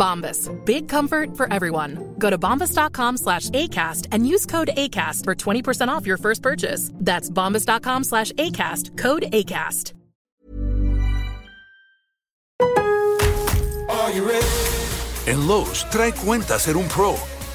Bombas. Big comfort for everyone. Go to bombas.com slash ACAST and use code ACAST for 20% off your first purchase. That's bombas.com slash ACAST. Code ACAST. Are you ready? En Lowe's, trae cuenta ser un pro.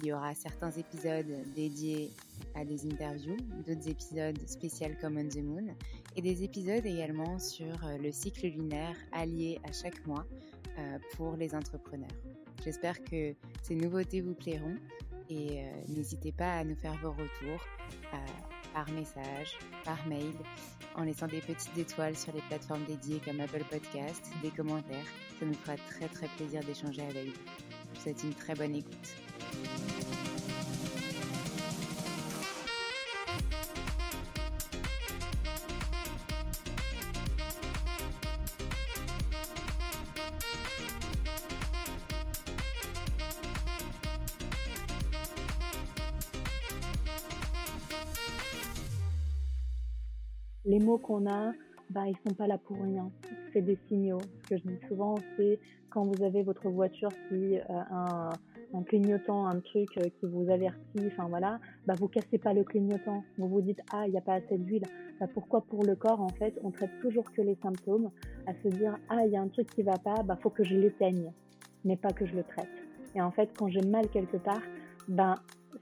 Il y aura certains épisodes dédiés à des interviews, d'autres épisodes spéciaux comme On the Moon, et des épisodes également sur euh, le cycle lunaire allié à chaque mois euh, pour les entrepreneurs. J'espère que ces nouveautés vous plairont et euh, n'hésitez pas à nous faire vos retours par message, par mail, en laissant des petites étoiles sur les plateformes dédiées comme Apple Podcast, des commentaires. Ça nous fera très très plaisir d'échanger avec vous. Vous souhaite une très bonne écoute. les mots qu'on a, bah, ils sont pas là pour rien. C'est des signaux. Que je dis souvent, c'est quand vous avez votre voiture qui euh, un, un, clignotant, un truc euh, qui vous avertit, enfin voilà, bah vous cassez pas le clignotant. Vous vous dites ah il n'y a pas assez d'huile. Bah, pourquoi pour le corps en fait on traite toujours que les symptômes, à se dire ah il y a un truc qui va pas, bah faut que je l'éteigne, mais pas que je le traite. Et en fait quand j'ai mal quelque part, ben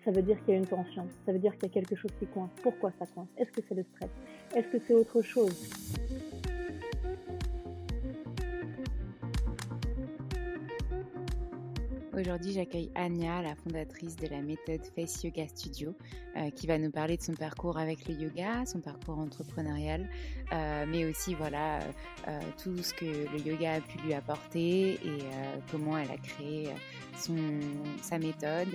ça veut dire qu'il y a une tension, ça veut dire qu'il y a quelque chose qui coince. Pourquoi ça coince? Est-ce que c'est le stress? Est-ce que c'est autre chose? Aujourd'hui, j'accueille Anya, la fondatrice de la méthode Face Yoga Studio, euh, qui va nous parler de son parcours avec le yoga, son parcours entrepreneurial, euh, mais aussi voilà euh, tout ce que le yoga a pu lui apporter et comment elle a créé son, sa méthode,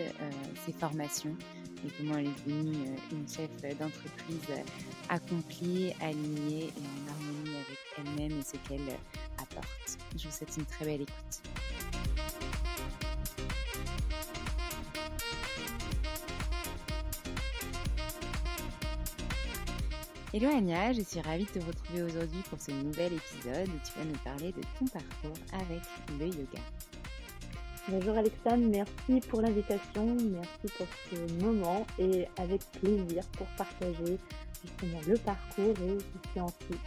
ses formations et comment elle est devenue une chef d'entreprise accomplie, alignée et en harmonie avec elle-même et ce qu'elle apporte. Je vous souhaite une très belle écoute. Hello Anya, je suis ravie de te retrouver aujourd'hui pour ce nouvel épisode où tu vas nous parler de ton parcours avec le yoga. Bonjour Alexandre, merci pour l'invitation, merci pour ce moment et avec plaisir pour partager justement le parcours et ce qui en suit.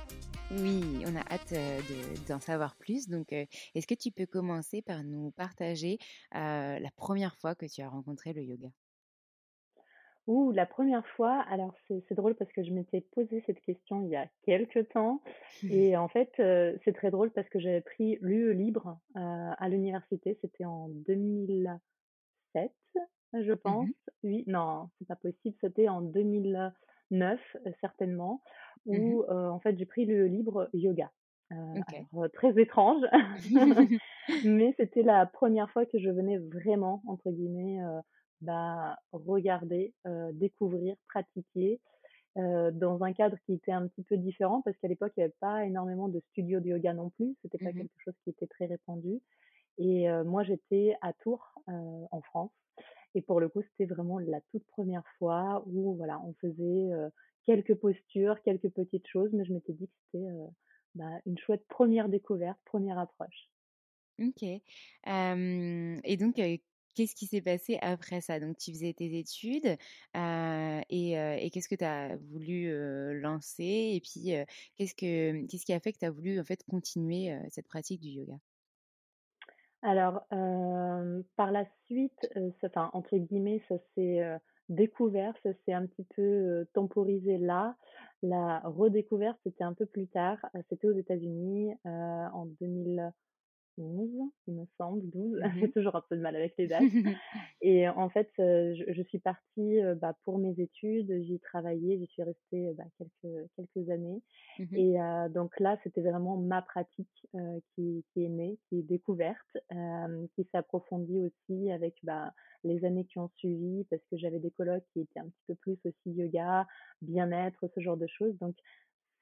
Oui, on a hâte euh, d'en savoir plus. Donc, euh, est-ce que tu peux commencer par nous partager euh, la première fois que tu as rencontré le yoga? Ouh, la première fois, alors c'est drôle parce que je m'étais posé cette question il y a quelques temps. Et en fait, c'est très drôle parce que j'avais pris l'UE libre à l'université. C'était en 2007, je mmh pense. Oui, non, c'est pas possible. C'était en 2009, certainement, mmh où en fait j'ai pris l'UE libre yoga. très étrange, mais c'était la première fois que je venais vraiment, entre guillemets, bah, regarder, découvrir, pratiquer, dans un cadre qui était un petit peu différent parce qu'à l'époque, il n'y avait pas énormément de studios de yoga non plus. C'était pas mmh quelque chose qui était très répandu. Et moi, j'étais à Tours, en France. Et pour le coup, c'était vraiment la toute première fois où voilà, on faisait quelques postures, quelques petites choses, mais je m'étais dit que c'était bah, une chouette première découverte, première approche. Ok. et donc, Qu'est-ce qui s'est passé après ça? Donc, tu faisais tes études et, qu'est-ce que tu as voulu lancer? Et puis, qu'est-ce, que, qu'est-ce qui a fait que tu as voulu en fait continuer cette pratique du yoga? Alors, par la suite, enfin, entre guillemets, ça s'est découvert, ça s'est un petit peu temporisé là. La redécouverte, c'était un peu plus tard. C'était aux États-Unis en 2000. 11, il me semble, 12. Mmh J'ai toujours un peu de mal avec les dates. et en fait, je, je, suis partie bah, pour mes études, j'y travaillé, j'y suis restée bah, quelques, quelques années. Mmh et donc là, c'était vraiment ma pratique qui, qui, est née, qui est découverte, qui s'est approfondie aussi avec bah, les années qui ont suivi, parce que j'avais des colloques qui étaient un petit peu plus aussi yoga, bien-être, ce genre de choses. Donc,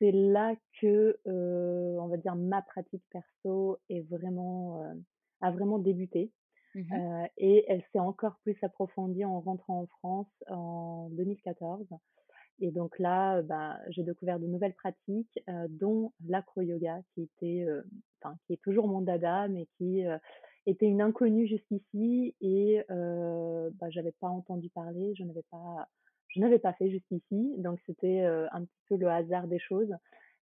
c'est là que, on va dire, ma pratique perso est vraiment, a vraiment débuté. Mmh et elle s'est encore plus approfondie en rentrant en France en 2014. Et donc là, bah, j'ai découvert de nouvelles pratiques, dont l'acro-yoga, qui était, enfin, qui est toujours mon dada, mais qui était une inconnue jusqu'ici et bah, j'avais pas entendu parler, je n'avais pas je n'avais pas fait jusqu'ici. Donc c'était un petit peu le hasard des choses.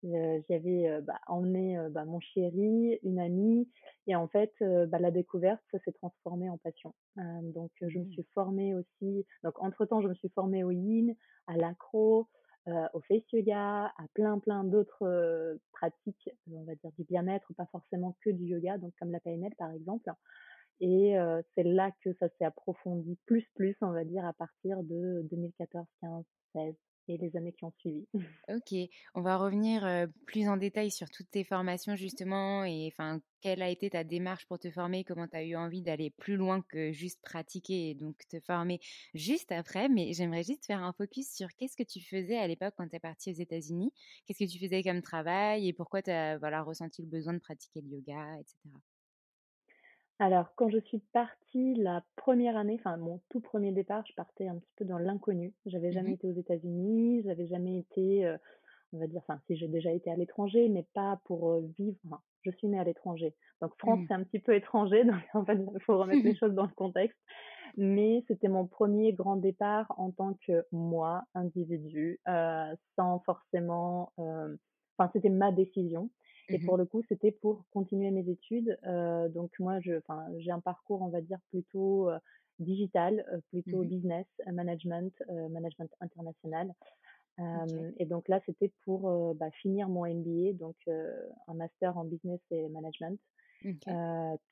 J'y avais bah, emmené bah, mon chéri, une amie, et en fait, bah, la découverte, ça s'est transformé en passion. donc, je me mmh. suis formée aussi. Donc, entre temps, je me suis formée au yin, à l'acro, au face yoga, à plein plein d'autres pratiques, on va dire du bien-être, pas forcément que du yoga, donc comme la PNL par exemple. Et c'est là que ça s'est approfondi plus, plus, on va dire, à partir de 2014, 15, 16 et les années qui ont suivi. Ok, on va revenir plus en détail sur toutes tes formations justement et enfin quelle a été ta démarche pour te former, comment tu as eu envie d'aller plus loin que juste pratiquer et donc te former juste après? Mais j'aimerais juste faire un focus sur qu'est-ce que tu faisais à l'époque quand tu es partie aux États-Unis, qu'est-ce que tu faisais comme travail et pourquoi tu as voilà, ressenti le besoin de pratiquer le yoga, etc. Alors, quand je suis partie la première année, enfin mon tout premier départ, je partais un petit peu dans l'inconnu. J'avais jamais mmh été aux États-Unis, j'avais jamais été, on va dire, enfin si j'ai déjà été à l'étranger, mais pas pour vivre. je suis née à l'étranger, donc France mmh. c'est un petit peu étranger, donc en fait il faut remettre les choses dans le contexte. Mais c'était mon premier grand départ en tant que moi, individu, sans forcément, enfin c'était ma décision. Et mmh pour le coup, c'était pour continuer mes études. Euh, donc moi, je, enfin, j'ai un parcours, on va dire plutôt euh, digital, euh, plutôt mmh business, management, management international. Et donc là, c'était pour bah, finir mon MBA, donc un master en business et management.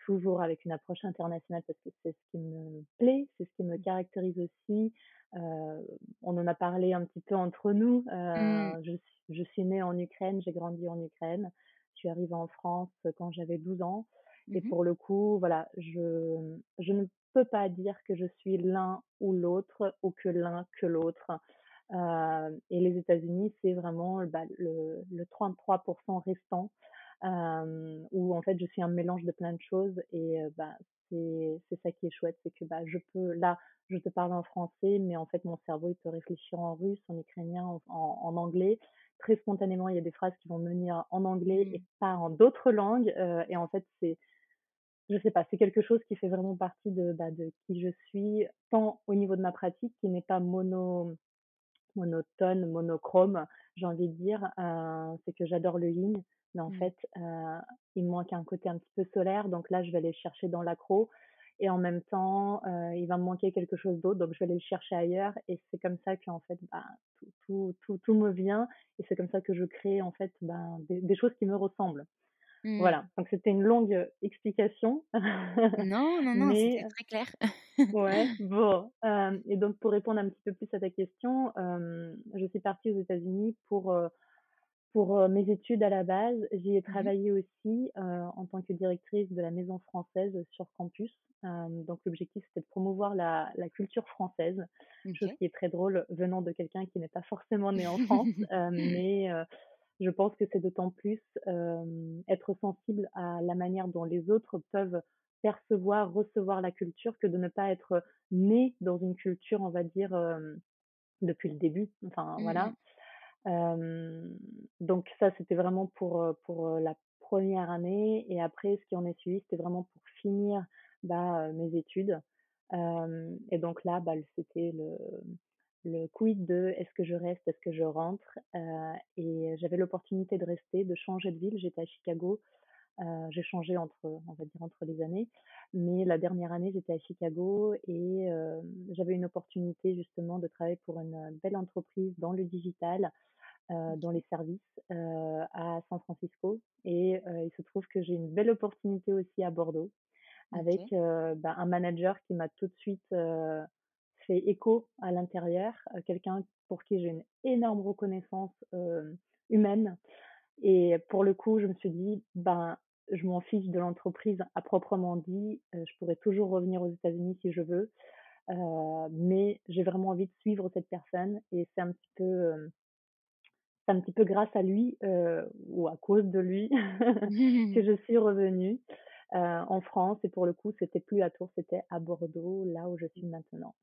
toujours avec une approche internationale parce que c'est ce qui me plaît, c'est ce qui me mmh. caractérise aussi. on en a parlé un petit peu entre nous. je, je, suis née en Ukraine, j'ai grandi en Ukraine. Je suis arrivée en France quand j'avais 12 ans. Et mmh pour le coup, voilà, je, je ne peux pas dire que je suis l'un ou l'autre ou que l'un que l'autre. Euh, et les États-Unis, c'est vraiment bah, le, le 33% restant euh, où en fait je suis un mélange de plein de choses et euh, bah, c'est ça qui est chouette, c'est que bah, je peux là je te parle en français, mais en fait mon cerveau il peut réfléchir en russe, en ukrainien, en, en anglais très spontanément, il y a des phrases qui vont venir en anglais et Mmh. pas en d'autres langues. euh, et en fait, c'est, je sais pas, c'est quelque chose qui fait vraiment partie de, bah, de qui je suis, tant au niveau de ma pratique, qui n'est pas mono, monotone, monochrome, j'ai envie de dire. Euh, c'est que j'adore le yin, mais en Mmh. fait, euh, il me manque un côté un petit peu solaire. Donc là, je vais aller le chercher dans l'accro. Et en même temps, euh, il va me manquer quelque chose d'autre, donc je vais aller le chercher ailleurs. Et c'est comme ça qu'en fait, bah, tout, tout, tout, tout me vient. Et c'est comme ça que je crée en fait des, des choses qui me ressemblent. Mmh. Voilà. Donc c'était une longue explication. Non, non, non, Mais c'était très clair. Ouais, bon. Euh, et donc, pour répondre un petit peu plus à ta question, euh, je suis partie aux États-Unis pour, euh, pour euh, mes études à la base. J'y ai Mmh travaillé aussi euh, en tant que directrice de la Maison française sur campus. Euh, donc, l'objectif, c'était de promouvoir la, la culture française, chose qui est très drôle venant de quelqu'un qui n'est pas forcément né en France. mais je pense que c'est d'autant plus être sensible à la manière dont les autres peuvent percevoir, recevoir la culture que de ne pas être né dans une culture, on va dire, depuis le début. Enfin, Mmh voilà. Donc ça, c'était vraiment pour, pour la première année. Et après, ce qui en est suivi, c'était vraiment pour finir bah, mes études. Et donc là, bah, c'était le, le quid de est-ce que je reste, est-ce que je rentre. Et j'avais l'opportunité de rester, de changer de ville. J'étais à Chicago. J'ai changé entre, on va dire, entre les années. Mais la dernière année, j'étais à Chicago et j'avais une opportunité justement de travailler pour une belle entreprise dans le digital, euh, dans les services euh, à San Francisco. Et euh, il se trouve que j'ai une belle opportunité aussi à Bordeaux avec bah, un manager qui m'a tout de suite fait écho à l'intérieur, quelqu'un pour qui j'ai une énorme reconnaissance humaine. Et pour le coup, je me suis dit, ben, je m'en fiche de l'entreprise à proprement dit. je pourrais toujours revenir aux États-Unis si je veux, mais j'ai vraiment envie de suivre cette personne. Et c'est un petit peu, c'est un petit peu grâce à lui euh, ou à cause de lui que je suis revenue euh, en France. Et pour le coup, c'était plus à Tours, c'était à Bordeaux, là où je suis maintenant.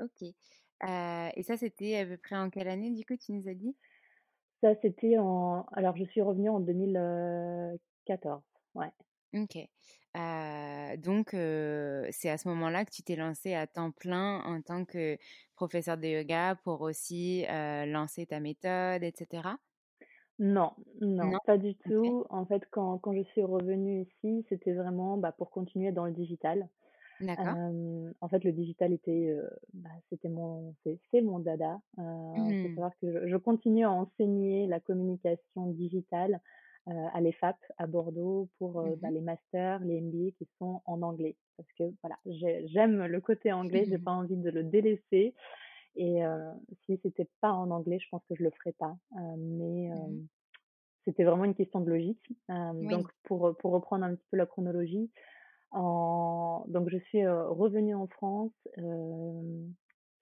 Ok. Euh, et ça, c'était à peu près en quelle année, du coup, tu nous as dit? Ça, c'était en. Alors, je suis revenue en 2014. Ouais. Ok. Euh, donc, euh, c'est à ce moment-là que tu t'es lancée à temps plein en tant que professeur de yoga pour aussi euh, lancer ta méthode, etc. Non, non, Non? pas du tout. En fait, quand, quand je suis revenue ici, c'était vraiment bah, pour continuer dans le digital. D'accord. En fait, le digital était, bah, c'était mon, c'est mon dada. Euh, faut Mhm. savoir que je, je continue à enseigner la communication digitale à l'EFAP à Bordeaux pour euh, bah, Mhm. les masters, les MBA qui sont en anglais. Parce que voilà, j'ai- j'aime le côté anglais, j'ai pas envie de le délaisser. Et euh, si c'était pas en anglais, je pense que je le ferais pas. Euh, mais euh, Mhm. c'était vraiment une question de logique. Euh, Oui. donc, pour, pour reprendre un petit peu la chronologie, en... donc je suis euh, revenue en France. Euh,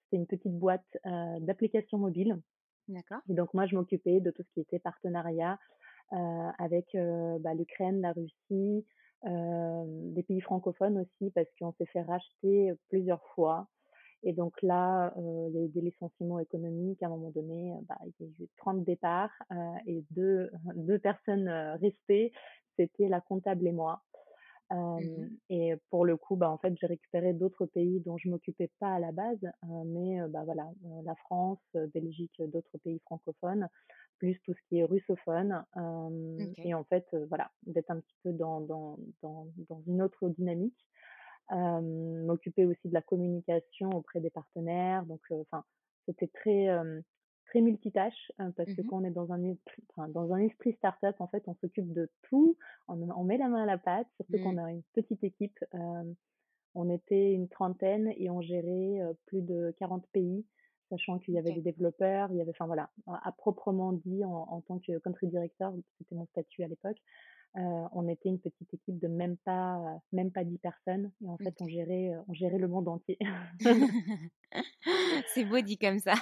C'était une petite boîte euh, d'applications mobiles. D'accord. Et donc, moi, je m'occupais de tout ce qui était partenariat euh, avec euh, bah, l'Ukraine, la Russie, euh, des pays francophones aussi, parce qu'on s'est fait racheter plusieurs fois. Et donc là, euh, il y a eu des licenciements économiques. À un moment donné, euh, bah, il y a eu 30 départs euh, et deux, deux personnes euh, restées. C'était la comptable et moi. Euh, et pour le coup, bah, en fait, j'ai récupéré d'autres pays dont je m'occupais pas à la base, euh, mais euh, bah, voilà, euh, la France, euh, Belgique, euh, d'autres pays francophones, plus tout ce qui est russophone. Euh, et en fait, euh, voilà, d'être un petit peu dans, dans, dans, dans une autre dynamique. Euh, m'occuper aussi de la communication auprès des partenaires. Donc, enfin, c'était très euh, très multitâche euh, parce que Mhm. quand on est dans un enfin, dans un esprit startup, en fait, on s'occupe de tout, on, on met la main à la pâte, surtout qu'on Mm. a une petite équipe. euh, on était une trentaine et on gérait euh, plus de 40 pays, sachant qu'il y avait des développeurs, il y avait, enfin voilà, à, proprement dit, en, en tant que country director, c'était mon statut à l'époque, euh, on était une petite équipe de même pas, même pas 10 personnes et en fait, on gérait, on gérait le monde entier. C'est beau dit comme ça.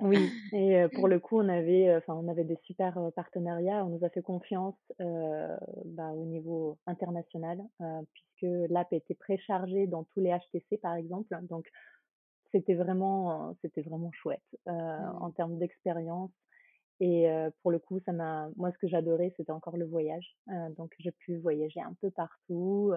Oui, et pour le coup, on avait, enfin, on avait des super partenariats. On nous a fait confiance euh, bah, au niveau international, euh, puisque l'app était préchargée dans tous les HTC, par exemple. Donc, c'était vraiment, c'était vraiment chouette euh, en Mm. termes d'expérience. Et pour le coup, ça m'a, moi, ce que j'adorais, c'était encore le voyage. donc, j'ai pu voyager un peu partout,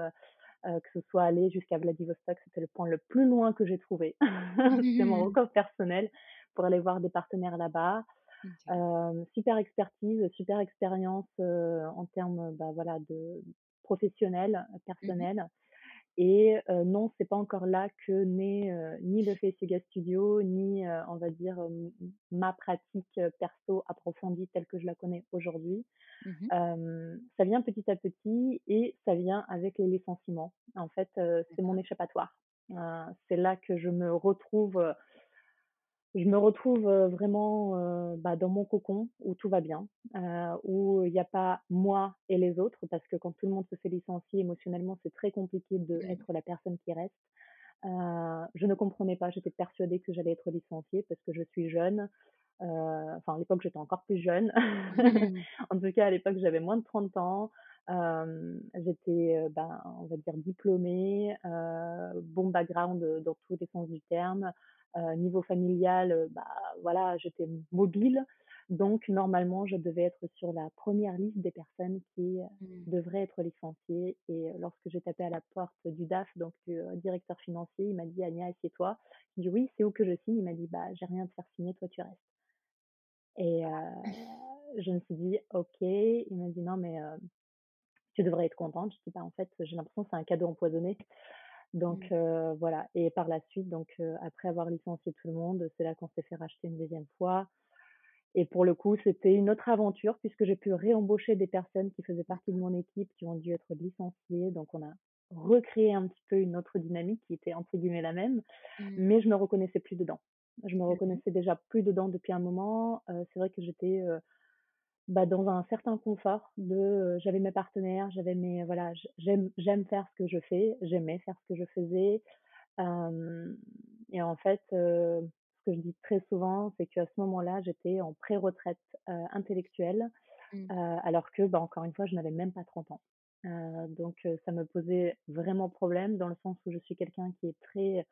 que ce soit aller jusqu'à Vladivostok, c'était le point le plus loin que j'ai trouvé. c'était mon record personnel pour aller voir des partenaires là-bas. super expertise, super expérience en termes, bah, voilà, de professionnel, mmh personnel. Et euh, non, c'est pas encore là que naît ni le Face Yoga Studio, ni on va dire ma pratique perso approfondie telle que je la connais aujourd'hui. Mmh ça vient petit à petit et ça vient avec les licenciements. En fait, c'est mon échappatoire. c'est là que je me retrouve je me retrouve vraiment bah, dans mon cocon où tout va bien, où il n'y a pas moi et les autres, parce que quand tout le monde se fait licencier émotionnellement, c'est très compliqué d'être la personne qui reste. je ne comprenais pas, j'étais persuadée que j'allais être licenciée parce que je suis jeune. enfin, à l'époque, j'étais encore plus jeune. en tout cas, à l'époque, j'avais moins de 30 ans. j'étais, ben, on va dire, diplômée, bon background dans tous les sens du terme. Euh, niveau familial, euh, bah voilà, j'étais mobile. Donc, normalement, je devais être sur la première liste des personnes qui euh, mmh. devraient être licenciées. Et lorsque j'ai tapé à la porte du DAF, donc du directeur financier, il m'a dit Ania, assieds-toi. J'ai dit oui, c'est où que je signe Il m'a dit bah, j'ai rien à te faire signer, toi tu restes. Et je me suis dit ok. Il m'a dit non, mais tu devrais être contente. Je dis bah, en fait, j'ai l'impression que c'est un cadeau empoisonné. Donc mmh. voilà. Et par la suite, donc après avoir licencié tout le monde, c'est là qu'on s'est fait racheter une deuxième fois. Et pour le coup, c'était une autre aventure puisque j'ai pu réembaucher des personnes qui faisaient partie de mon équipe qui ont dû être licenciées. Donc on a recréé un petit peu une autre dynamique qui était entre guillemets la même, mmh. mais je me reconnaissais plus dedans. Je me reconnaissais déjà plus dedans depuis un moment. c'est vrai que j'étais bah, dans un certain confort de j'avais mes partenaires, j'avais mes voilà, j'aime j'aime faire ce que je fais, j'aimais faire ce que je faisais. et en fait, ce que je dis très souvent, c'est qu'à ce moment-là, j'étais en pré-retraite intellectuelle, mmh. alors que, bah, encore une fois, je n'avais même pas 30 ans. donc, ça me posait vraiment problème dans le sens où je suis quelqu'un qui est très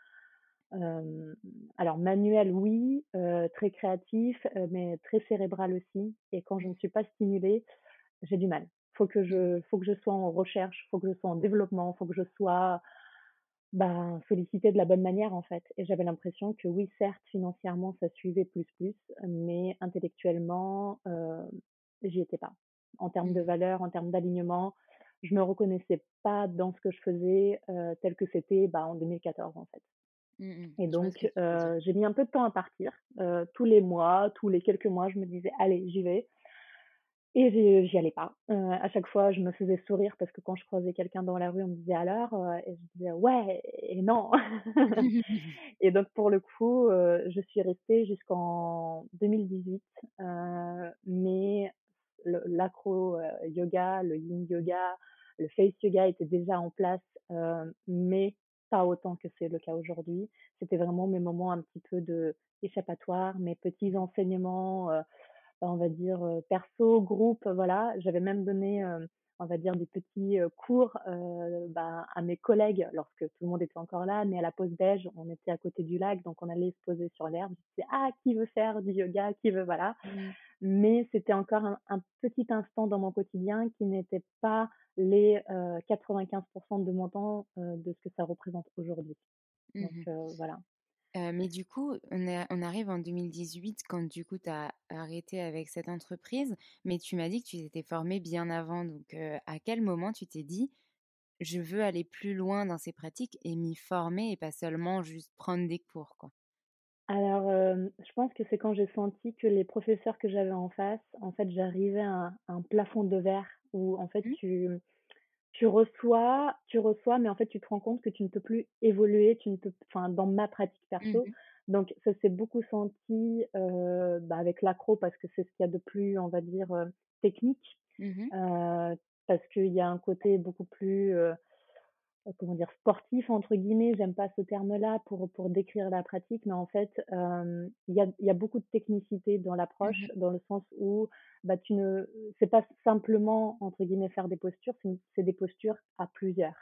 alors manuel oui, très créatif, mais très cérébral aussi. Et quand je ne suis pas stimulée, j'ai du mal. Faut que je, faut que je sois en recherche, faut que je sois en développement, faut que je sois ben, sollicitée de la bonne manière en fait. Et j'avais l'impression que oui, certes, financièrement, ça suivait plus plus, mais intellectuellement, euh, j'y étais pas. En termes de mmh. valeur, en termes d'alignement, je me reconnaissais pas dans ce que je faisais tel que c'était bah, en 2014 en fait. Mmh. Et donc, j'ai mis un peu de temps à partir. tous les mois, tous les quelques mois, je me disais, allez, j'y vais. Et j'y allais pas. à chaque fois, je me faisais sourire parce que quand je croisais quelqu'un dans la rue, on me disait alors, et je disais ouais et non. et donc pour le coup, je suis restée jusqu'en 2018. mais l'acro yoga, le yin yoga, le face yoga était déjà en place, mais pas autant que c'est le cas aujourd'hui. C'était vraiment mes moments un petit peu de échappatoire, mes petits enseignements, bah, on va dire perso, groupe, voilà. J'avais même donné, on va dire, des petits cours bah, à mes collègues lorsque tout le monde était encore là, mais à la pause déj, on était à côté du lac, donc on allait se poser sur l'herbe. Je disais, ah, qui veut faire du yoga, qui veut, voilà. Mmh. Mais c'était encore un, petit instant dans mon quotidien qui n'était pas les 95% de mon temps de ce que ça représente aujourd'hui. Mmh Donc voilà. mais du coup, on, on, arrive en 2018 quand du coup tu as arrêté avec cette entreprise, mais tu m'as dit que tu t'étais formée bien avant. Donc à quel moment tu t'es dit je veux aller plus loin dans ces pratiques et m'y former et pas seulement juste prendre des cours quoi? Alors, je pense que c'est quand j'ai senti que les professeurs que j'avais en face, en fait, j'arrivais à, un plafond de verre où en fait mmh. tu tu reçois, tu reçois, mais en fait, tu te rends compte que tu ne peux plus évoluer, tu ne peux, enfin, dans ma pratique perso. Mmh Donc, ça s'est beaucoup senti euh, bah, avec l'accro parce que c'est ce qu'il y a de plus, on va dire, euh, technique. Mmh euh, parce qu'il y a un côté beaucoup plus euh, comment dire sportif entre guillemets j'aime pas ce terme là pour pour décrire la pratique mais en fait il y a il y a beaucoup de technicité dans l'approche mmh dans le sens où bah tu ne c'est pas simplement entre guillemets faire des postures c'est des postures à plusieurs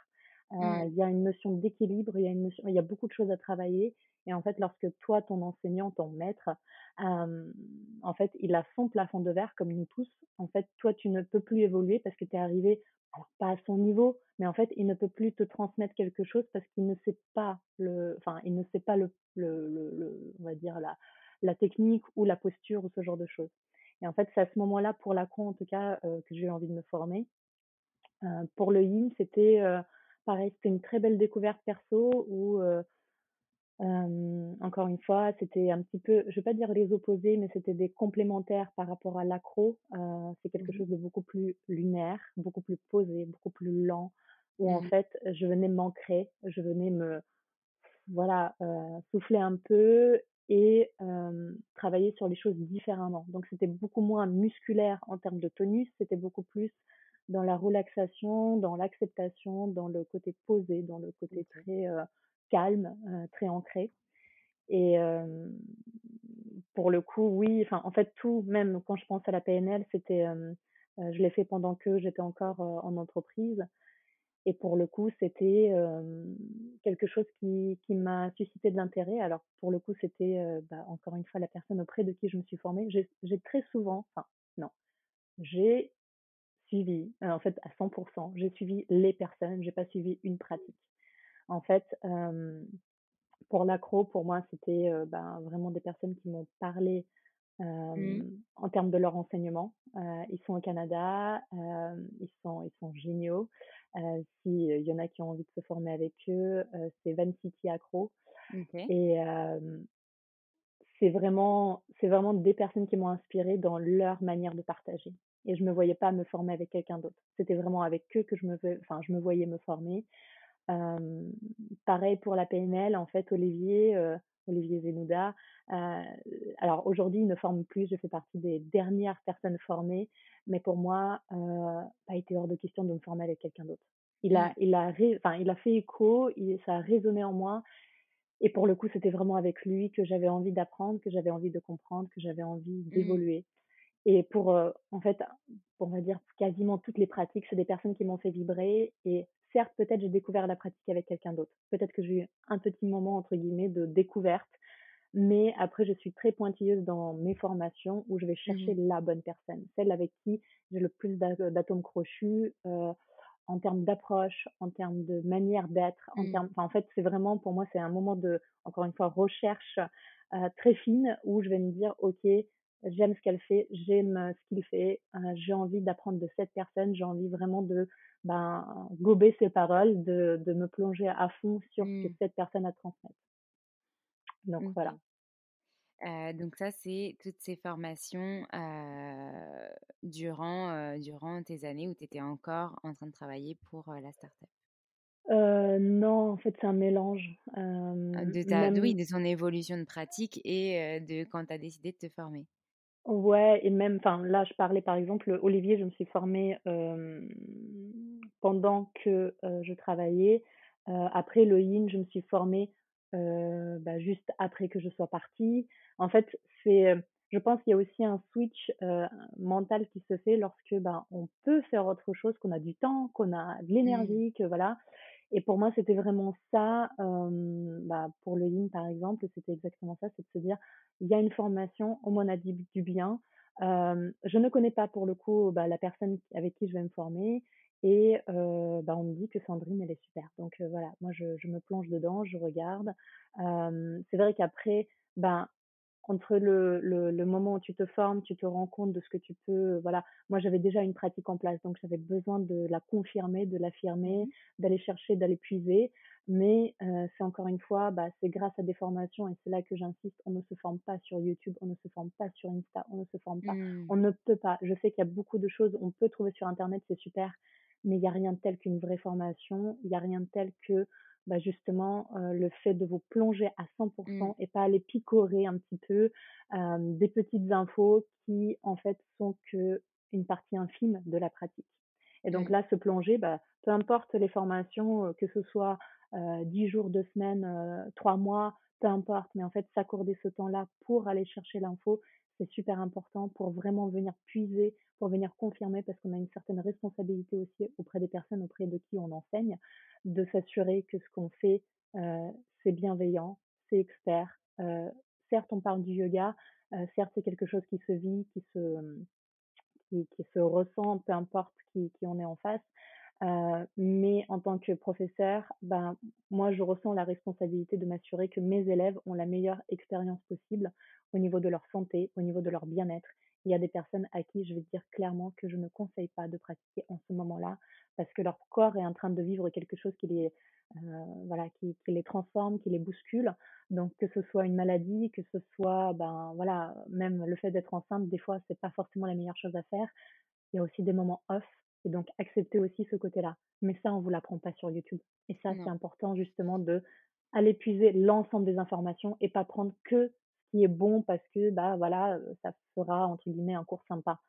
Mmh. Il y a une notion d'équilibre, il y a une notion, il y a beaucoup de choses à travailler. Et en fait, lorsque toi, ton enseignant, ton maître, en fait, il a son plafond de verre comme nous tous. En fait, toi, tu ne peux plus évoluer parce que tu es arrivé, alors pas à son niveau, mais en fait, il ne peut plus te transmettre quelque chose parce qu'il ne sait pas le, enfin, il ne sait pas le, le, le, on va dire la, la technique ou la posture ou ce genre de choses. Et en fait, c'est à ce moment-là, pour l'accro en tout cas, que j'ai eu envie de me former. pour le yin, c'était pareil, c'était une très belle découverte perso où encore une fois, c'était un petit peu, je vais pas dire les opposés, mais c'était des complémentaires par rapport à l'accro. c'est quelque mmh chose de beaucoup plus lunaire, beaucoup plus posé, beaucoup plus lent, où en mmh fait, je venais m'ancrer, je venais me, voilà, souffler un peu et travailler sur les choses différemment. Donc c'était beaucoup moins musculaire en termes de tonus, c'était beaucoup plus dans la relaxation, dans l'acceptation, dans le côté posé, dans le côté très calme, très ancré. Et pour le coup, oui, enfin, en fait, tout, même quand je pense à la PNL, c'était, je l'ai fait pendant que j'étais encore en entreprise. Et pour le coup, c'était quelque chose qui, qui m'a suscité de l'intérêt. Alors, pour le coup, c'était bah, encore une fois la personne auprès de qui je me suis formée. J'ai très souvent, enfin, non, j'ai suivi, en fait, à 100%, j'ai suivi les personnes, j'ai pas suivi une pratique. En fait, pour l'accro, pour moi, c'était ben, vraiment des personnes qui m'ont parlé mmh. en termes de leur enseignement. ils sont au Canada, ils, sont, ils sont géniaux. S'il y en a qui ont envie de se former avec eux, c'est Van City Accro. Et c'est vraiment, c'est vraiment des personnes qui m'ont inspiré dans leur manière de partager. Et je me voyais pas me former avec quelqu'un d'autre. C'était vraiment avec eux que je me, enfin, je me voyais me former pareil pour la PNL, en fait, Olivier, Olivier Zenouda. alors aujourd'hui, il ne forme plus, je fais partie des dernières personnes formées, mais pour moi, euh, pas été hors de question de me former avec quelqu'un d'autre. Il a, mmh. il a, enfin, il a fait écho, ça a résonné en moi. Et pour le coup, c'était vraiment avec lui que j'avais envie d'apprendre, que j'avais envie de comprendre, que j'avais envie mmh. Et pour, en fait, on va dire quasiment toutes les pratiques, c'est des personnes qui m'ont fait vibrer. Et certes, peut-être j'ai découvert la pratique avec quelqu'un d'autre. Peut-être que j'ai eu un petit moment, entre guillemets, de découverte. Mais après, je suis très pointilleuse dans mes formations où je vais mmh chercher la bonne personne, celle avec qui j'ai le plus d'atomes crochus euh, en termes d'approche, en termes de manière d'être. En, mmh. en fait, c'est vraiment, pour moi, c'est un moment de, encore une fois, recherche euh, très fine où je vais me dire, OK, j'aime ce qu'elle fait, j'aime ce qu'il fait, euh, j'ai envie d'apprendre de cette personne, j'ai envie vraiment de ben, gober ses paroles, de, de me plonger à fond sur ce que mmh. cette personne a transmettre. Donc voilà. donc ça, c'est toutes ces formations durant, durant tes années où tu étais encore en train de travailler pour la startup? Euh, non, en fait, c'est un mélange. Ah, de ta, Oui, de son évolution de pratique et de quand tu as décidé de te former? Ouais, et même, enfin, là, je parlais par exemple, Olivier, je me suis formée pendant que je travaillais. après le Yin, je me suis formée bah, juste après que je sois partie. En fait, c'est, je pense qu'il y a aussi un switch mental qui se fait lorsque ben, on peut faire autre chose, qu'on a du temps, qu'on a de mmh. l'énergie, que voilà. Et pour moi, c'était vraiment ça. bah, pour le Yin, par exemple, c'était exactement ça, c'est de se dire, il y a une formation, on m'en a dit du bien. je ne connais pas pour le coup bah, la personne avec qui je vais me former. Et bah, on me dit que Sandrine, elle est super. Donc voilà, moi, je, je, me plonge dedans, je regarde. c'est vrai qu'après, ben, entre le, le, le, moment où tu te formes, tu te rends compte de ce que tu peux. Voilà, moi j'avais déjà une pratique en place, donc j'avais besoin de la confirmer, de l'affirmer, mmh d'aller chercher, d'aller puiser. Mais euh, c'est encore une fois, bah, c'est grâce à des formations et c'est là que j'insiste. On ne se forme pas sur YouTube, on ne se forme pas sur Insta, on ne se forme pas. Mmh. On ne peut pas. Je sais qu'il y a beaucoup de choses, on peut trouver sur Internet, c'est super, mais il n'y a rien de tel qu'une vraie formation. Il n'y a rien de tel que bah justement le fait de vous plonger à 100% mmh. et pas aller picorer un petit peu des petites infos qui en fait sont que une partie infime de la pratique. Et donc mmh. là, se plonger, bah, peu importe les formations, que ce soit euh, 10 jours, 2 semaines, 3 mois, peu importe, mais en fait, s'accorder ce temps-là pour aller chercher l'info, c'est super important pour vraiment venir puiser, pour venir confirmer, parce qu'on a une certaine responsabilité aussi auprès des personnes auprès de qui on enseigne, de s'assurer que ce qu'on fait, euh, c'est bienveillant, c'est expert. Euh, certes, on parle du yoga, euh, certes, c'est quelque chose qui se vit, qui se, qui, se ressent, peu importe qui, qui on est en face. Mais en tant que professeur, ben, moi, je ressens la responsabilité de m'assurer que mes élèves ont la meilleure expérience possible au niveau de leur santé, au niveau de leur bien-être. Il y a des personnes à qui je vais dire clairement que je ne conseille pas de pratiquer en ce moment-là parce que leur corps est en train de vivre quelque chose qui les, euh, voilà, qui, qui, les transforme, qui les bouscule. Donc que ce soit une maladie, que ce soit, ben voilà, même le fait d'être enceinte, des fois c'est pas forcément la meilleure chose à faire. Il y a aussi des moments off et donc accepter aussi ce côté-là. Mais ça, on vous l'apprend pas sur YouTube. Et ça, c'est important justement de aller puiser l'ensemble des informations et pas prendre que qui est bon parce que bah voilà, ça fera entre guillemets un cours sympa.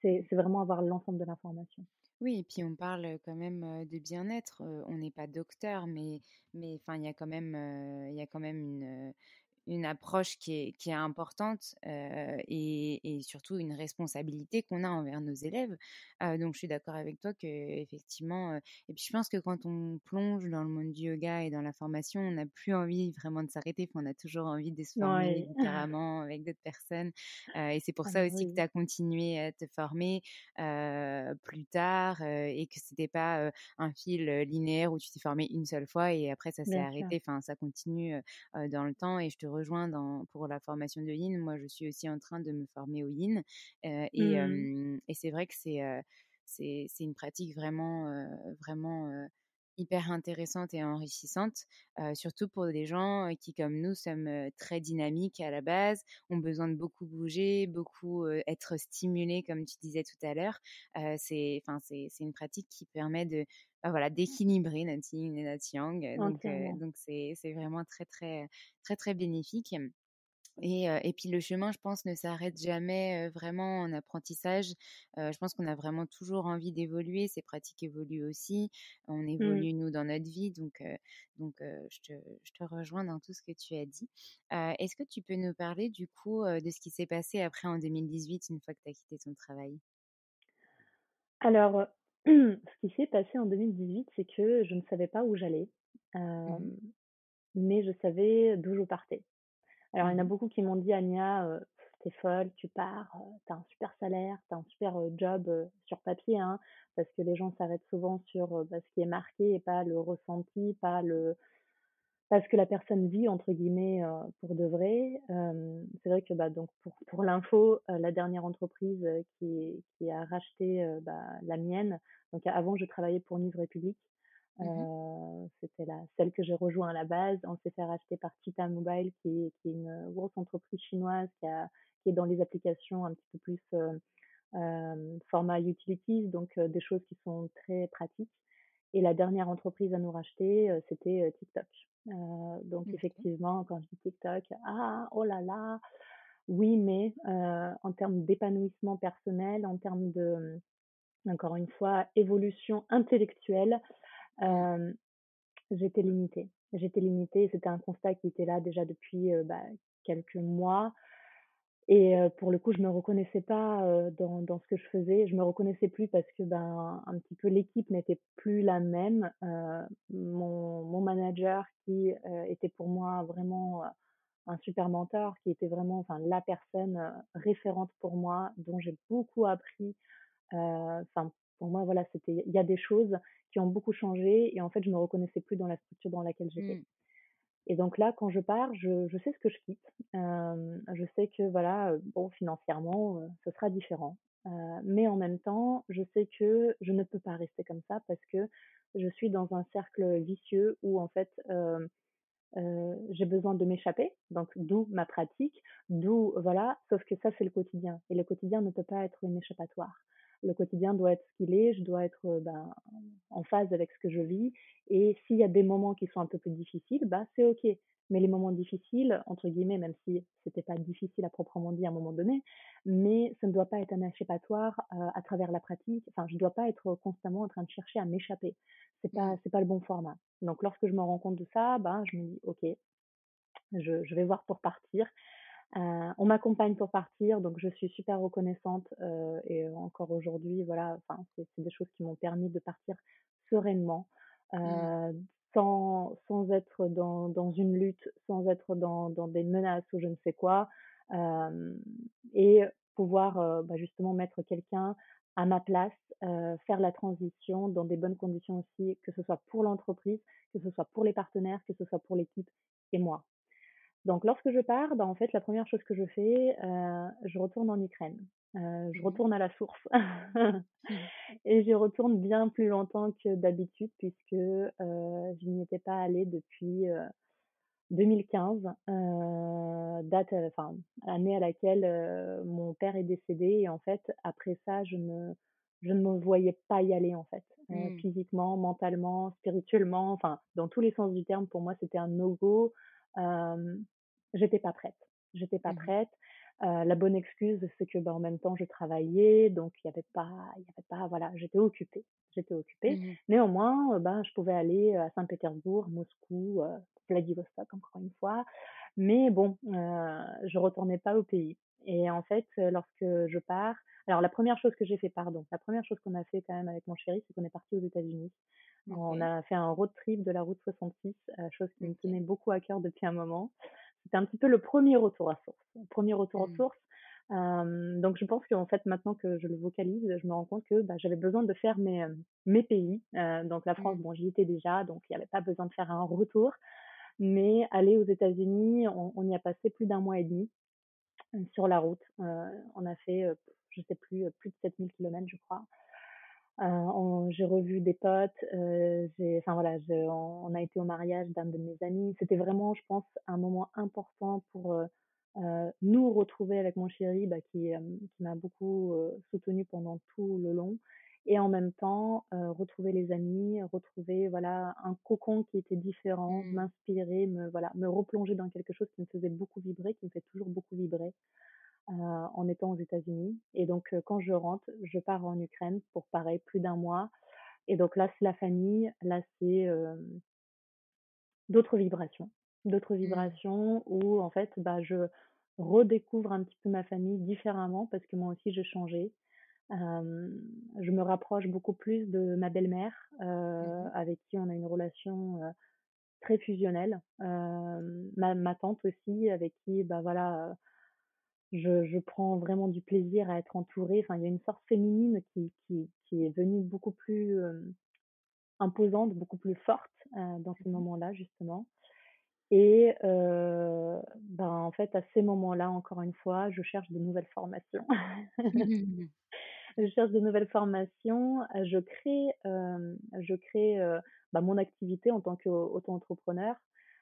C'est vraiment avoir l'ensemble de l'information. Oui, et puis on parle quand même de bien-être. On n'est pas docteur, mais mais enfin il y a quand même il y a quand même une une approche qui est, qui est importante euh, et, et, surtout une responsabilité qu'on a envers nos élèves. Euh, donc je suis d'accord avec toi que effectivement, euh, et puis je pense que quand on plonge dans le monde du yoga et dans la formation, on n'a plus envie vraiment de s'arrêter, on a toujours envie de se former ouais. différemment avec d'autres personnes. et c'est pour ah, ça aussi oui. que tu as continué à te former plus tard et que c'était pas un fil linéaire où tu t'es formé une seule fois et après ça s'est arrêté. Enfin, ça continue dans le temps et je te rejoins dans, pour la formation de Yin. Moi, je suis aussi en train de me former au Yin. Euh, et, mmh. et c'est vrai que c'est c'est une pratique vraiment, vraiment hyper intéressante et enrichissante, euh, surtout pour des gens qui, comme nous, sommes très dynamiques à la base, ont besoin de beaucoup bouger, beaucoup être stimulés, comme tu disais tout à l'heure. Euh, c'est, une pratique qui permet de, bah, voilà, d'équilibrer notre yin et notre yang. Donc, donc c'est, c'est vraiment très, très, très, très bénéfique. Et, et, puis le chemin, je pense, ne s'arrête jamais vraiment en apprentissage. Euh, je pense qu'on a vraiment toujours envie d'évoluer. Ces pratiques évoluent aussi. On Mmh. évolue, nous, dans notre vie. Donc, donc je, te, je, te, rejoins dans tout ce que tu as dit. Est-ce que tu peux nous parler, du coup, de ce qui s'est passé après en 2018, une fois que tu as quitté ton travail? Alors, ce qui s'est passé en 2018, c'est que je ne savais pas où j'allais. Euh, mmh mais je savais d'où je partais. Alors, il y en a Mmh beaucoup qui m'ont dit, Ania, euh, t'es folle, tu pars, euh, t'as un super salaire, t'as un super job sur papier, hein, parce que les gens s'arrêtent souvent sur bah, ce qui est marqué et pas le ressenti, pas le pas ce que la personne vit entre guillemets euh, pour de vrai. Euh, c'est vrai que bah donc pour pour l'info, euh, la dernière entreprise euh, qui qui a racheté euh, bah, la mienne. Donc avant, je travaillais pour Nice République. Mmh Euh, c'était la, celle que j'ai rejoint à la base. On s'est fait racheter par Tita Mobile, qui est, qui est une grosse entreprise chinoise qui, a, qui est dans les applications un petit peu plus euh, euh, format utilities, donc euh, des choses qui sont très pratiques. Et la dernière entreprise à nous racheter, euh, c'était TikTok. Euh, donc effectivement, quand je dis TikTok, ah, oh là là, oui, mais euh, en termes d'épanouissement personnel, en termes de, encore une fois, évolution intellectuelle, euh, j'étais limitée. J'étais limitée. C'était un constat qui était là déjà depuis bah, quelques mois. Et pour le coup, je me reconnaissais pas dans, dans ce que je faisais. Je me reconnaissais plus parce que ben un petit peu l'équipe n'était plus la même. Euh, mon, mon manager qui euh, était pour moi vraiment un super mentor, qui était vraiment enfin la personne référente pour moi, dont j'ai beaucoup appris. Enfin pour moi voilà, c'était il y a des choses qui ont beaucoup changé et en fait je me reconnaissais plus dans la structure dans laquelle j'étais. Mmh. Et donc là, quand je pars, je, sais ce que je quitte. Je sais que voilà, bon, financièrement, ce sera différent. Mais en même temps, je sais que je ne peux pas rester comme ça parce que je suis dans un cercle vicieux où en fait, j'ai besoin de m'échapper. Donc d'où ma pratique, d'où voilà. Sauf que ça, c'est le quotidien. Et le quotidien ne peut pas être une échappatoire. Le quotidien doit être ce qu'il est. Je dois être ben, en phase avec ce que je vis. Et s'il y a des moments qui sont un peu plus difficiles, bah c'est ok. Mais les moments difficiles, entre guillemets, même si c'était pas difficile à proprement dire à un moment donné, mais ça ne doit pas être un échappatoire euh, à travers la pratique. Enfin, je ne dois pas être constamment en train de chercher à m'échapper. C'est pas, Mmh. c'est pas le bon format. Donc, lorsque je me rends compte de ça, ben, je me dis, ok, je, je vais voir pour partir. Euh, on m'accompagne pour partir, donc je suis super reconnaissante euh, et encore aujourd'hui, voilà, enfin, c'est des choses qui m'ont permis de partir sereinement, euh, sans, sans être dans, dans une lutte, sans être dans, dans des menaces ou je ne sais quoi, et pouvoir bah, justement mettre quelqu'un à ma place, faire la transition dans des bonnes conditions aussi, que ce soit pour l'entreprise, que ce soit pour les partenaires, que ce soit pour l'équipe et moi. Donc, lorsque je pars, bah, en fait, la première chose que je fais, euh, je retourne en Ukraine. Euh, je mmh retourne à la source. Mmh. et je retourne bien plus longtemps que d'habitude puisque euh, je n'y étais pas allée depuis 2015, date, enfin, année à laquelle mon père est décédé. Et en fait, après ça, je ne, je ne me voyais pas y aller, en fait. Mmh. Physiquement, mentalement, spirituellement, enfin, dans tous les sens du terme, pour moi, c'était un no-go j'étais pas prête. J'étais pas mmh prête. la bonne excuse, c'est que bah, en même temps, je travaillais, donc il y avait pas, il y avait pas, voilà, j'étais occupée, j'étais occupée. Mmh Néanmoins, ben, je pouvais aller à Saint-Pétersbourg, Moscou, Vladivostok encore une fois, mais bon, je retournais pas au pays. Et en fait, lorsque je pars, alors la première chose que j'ai fait, pardon, la première chose qu'on a fait quand même avec mon chéri, c'est qu'on est parti aux États-Unis. On a fait un road trip de la route 66, chose qui me tenait beaucoup à cœur depuis un moment. C'était un petit peu le premier retour à source. Le premier retour à mmh. donc je pense qu'en fait maintenant que je le vocalise, je me rends compte que bah, j'avais besoin de faire mes, mes pays. donc la France, mmh. bon j'y étais déjà, donc il n'y avait pas besoin de faire un retour. Mais aller aux États-Unis, on, y a passé plus d'un mois et demi sur la route. on a fait, je sais plus, plus de 7000 km je crois. Euh, j'ai revu des potes, euh, enfin voilà, on, a été au mariage d'un de mes amis. C'était vraiment, je pense, un moment important pour euh, euh nous retrouver avec mon chéri, bah, qui, qui m'a beaucoup soutenu pendant tout le long, et en même temps retrouver les amis, retrouver voilà un cocon qui était différent, mmh. m'inspirer, me voilà, me replonger dans quelque chose qui me faisait beaucoup vibrer, qui me fait toujours beaucoup vibrer. Euh, en étant aux États-Unis. Et donc, euh, quand je rentre, je pars en Ukraine pour pareil, plus d'un mois. Et donc là, c'est la famille. Là, c'est d'autres vibrations. D'autres mmh. vibrations où, en fait, bah, je redécouvre un petit peu ma famille différemment parce que moi aussi, j'ai changé. je me rapproche beaucoup plus de ma belle-mère, mmh avec qui on a une relation très fusionnelle. Ma, ma, tante aussi, avec qui, bah voilà, je, je, prends vraiment du plaisir à être entourée. Enfin, il y a une sorte féminine qui, qui, qui est venue beaucoup plus imposante, beaucoup plus forte dans ces mmh moments-là, justement. Et euh, ben, en fait, à ces moments-là, encore une fois, je cherche de nouvelles formations. je cherche de nouvelles formations. Je crée, euh, je crée euh, ben, mon activité en tant qu'auto-entrepreneur.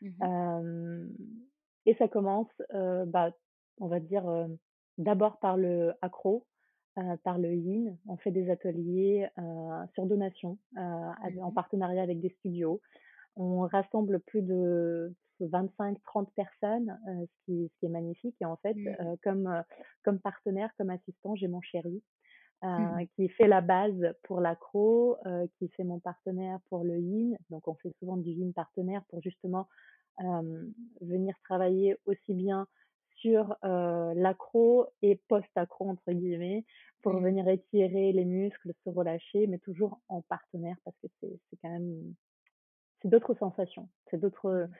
Mmh et ça commence bah, on va dire, d'abord par le accro, par le yin. On fait des ateliers sur donation en mmh partenariat avec des studios. On rassemble plus de 25-30 personnes, ce, qui, ce, qui, est magnifique. Et en fait, mmh. comme, comme partenaire, comme assistant, j'ai mon chéri. Mmh qui fait la base pour l'accro, qui fait mon partenaire pour le yin. Donc on fait souvent du yin partenaire pour justement venir travailler aussi bien sur l'accro et post-accro, entre guillemets, pour mmh. venir étirer les muscles, se relâcher, mais toujours en partenaire parce que c'est quand même. C'est d'autres sensations. C'est d'autres. Mmh.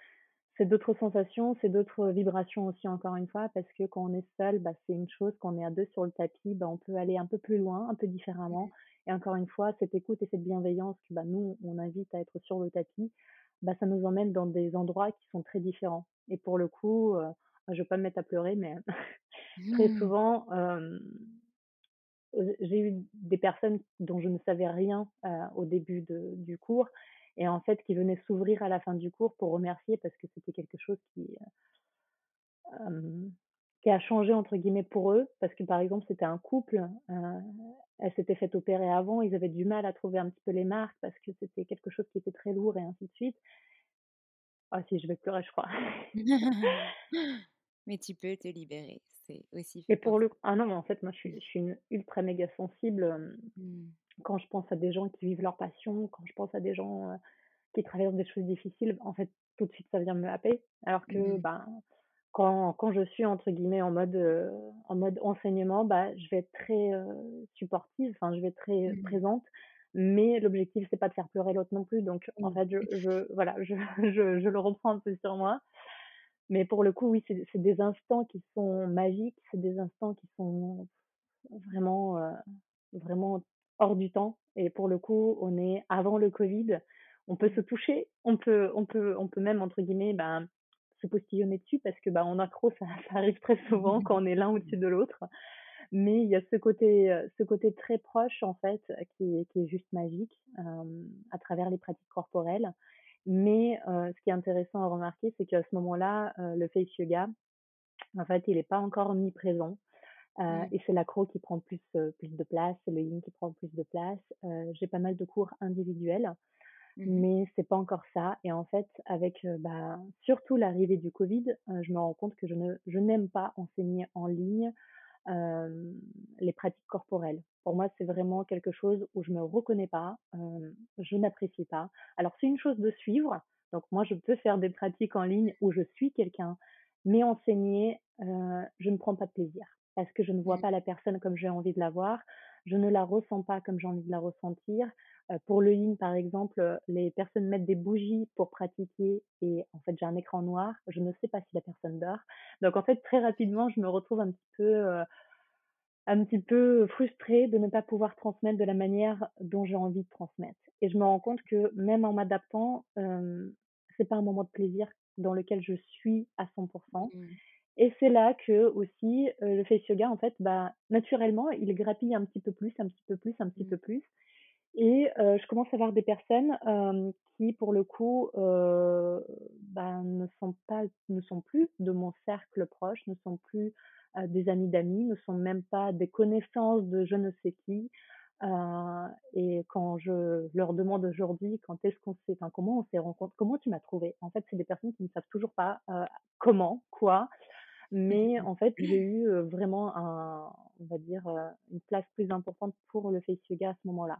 C'est d'autres sensations, c'est d'autres vibrations aussi, encore une fois, parce que quand on est seul, bah, c'est une chose. Quand on est à deux sur le tapis, bah, on peut aller un peu plus loin, un peu différemment. Mmh. Et encore une fois, cette écoute et cette bienveillance que bah, nous, on invite à être sur le tapis, bah, ça nous emmène dans des endroits qui sont très différents. Et pour le coup, je ne vais pas me mettre à pleurer, mais très mmh. souvent, j'ai eu des personnes dont je ne savais rien au début de, du cours et en fait qui venaient s'ouvrir à la fin du cours pour remercier parce que c'était quelque chose qui, qui a changé entre guillemets pour eux parce que par exemple c'était un couple, elle s'était fait opérer avant, ils avaient du mal à trouver un petit peu les marques parce que c'était quelque chose qui était très lourd et ainsi de suite. Ah si, je vais pleurer, je crois. Mais tu peux te libérer, c'est aussi Et pour le ah non, mais en fait, moi, je suis, je suis une ultra méga sensible mmh. quand je pense à des gens qui vivent leur passion, quand je pense à des gens qui traversent des choses difficiles. En fait, tout de suite, ça vient me happer. Alors que, mmh. ben, quand, quand je suis entre guillemets en mode en mode enseignement, bah, je vais être très supportive, enfin je vais être très Mmh. présente, mais l'objectif c'est pas de faire pleurer l'autre non plus. Donc en fait je, je voilà, je, je, je le reprends un peu sur moi. Mais pour le coup, oui, c'est des instants qui sont magiques, c'est des instants qui sont vraiment vraiment hors du temps. Et pour le coup, on est avant le Covid, on peut se toucher, on peut, on peut, on peut même entre guillemets, ben, se postillonner dessus parce que bah en accro ça, ça arrive très souvent quand on est l'un au-dessus de l'autre. Mais il y a ce côté, ce côté très proche en fait qui est, qui est juste magique euh, à travers les pratiques corporelles. Mais euh, ce qui est intéressant à remarquer, c'est qu'à ce moment-là, euh, le face yoga, en fait, il n'est pas encore omniprésent. Euh, Mmh. et c'est l'accro qui prend plus, euh, plus de place, c'est le yin qui prend plus de place. Euh, j'ai pas mal de cours individuels, Mmh mais c'est pas encore ça. Et en fait, avec euh, bah, surtout l'arrivée du Covid, euh, je me rends compte que je ne, je n'aime pas enseigner en ligne euh, les pratiques corporelles. Pour moi, c'est vraiment quelque chose où je me reconnais pas, euh, je n'apprécie pas. Alors, c'est une chose de suivre. Donc, moi, je peux faire des pratiques en ligne où je suis quelqu'un, mais enseigner, euh, je ne prends pas de plaisir parce que je ne vois Mmh. pas la personne comme j'ai envie de la voir, je ne la ressens pas comme j'ai envie de la ressentir. Euh, pour le yin, par exemple, les personnes mettent des bougies pour pratiquer et en fait, j'ai un écran noir, je ne sais pas si la personne dort. Donc, en fait, très rapidement, je me retrouve un petit peu, euh, un petit peu frustrée de ne pas pouvoir transmettre de la manière dont j'ai envie de transmettre. Et je me rends compte que même en m'adaptant, euh, c'est pas un moment de plaisir dans lequel je suis à 100%. Mmh. Et c'est là que aussi euh, le face yoga, en fait, bah, naturellement, il grappille un petit peu plus, un petit peu plus, un petit Mmh. peu plus. Et euh, je commence à voir des personnes euh, qui, pour le coup, euh, bah, ne sont pas, ne sont plus de mon cercle proche, ne sont plus des amis d'amis, ne sont même pas des connaissances de je ne sais qui. Euh, et quand je leur demande aujourd'hui quand est-ce qu'on s'est, enfin comment on s'est rencontrés, comment tu m'as trouvé, en fait, c'est des personnes qui ne savent toujours pas euh, comment, quoi. Mais en fait, j'ai eu vraiment un, on va dire, une place plus importante pour le face yoga à ce moment-là.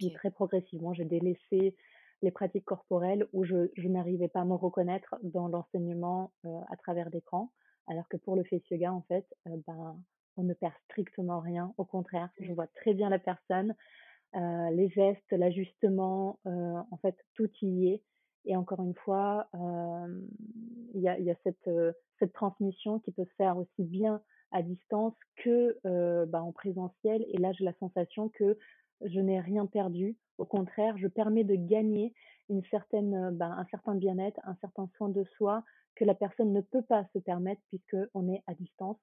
Et Ok. très progressivement, j'ai délaissé les pratiques corporelles où je, je n'arrivais pas à me reconnaître dans l'enseignement euh, à travers l'écran. Alors que pour le face yoga, en fait, euh, ben, on ne perd strictement rien. Au contraire, je Mmh. vois très bien la personne, euh, les gestes, l'ajustement, en fait, tout y est. Et encore une fois, il y a, il y a cette, cette transmission qui peut se faire aussi bien à distance que bah, en présentiel. Et là, j'ai la sensation que je n'ai rien perdu. Au contraire, je permets de gagner une certaine, euh, bah, un certain bien-être, un certain soin de soi que la personne ne peut pas se permettre puisque on est à distance.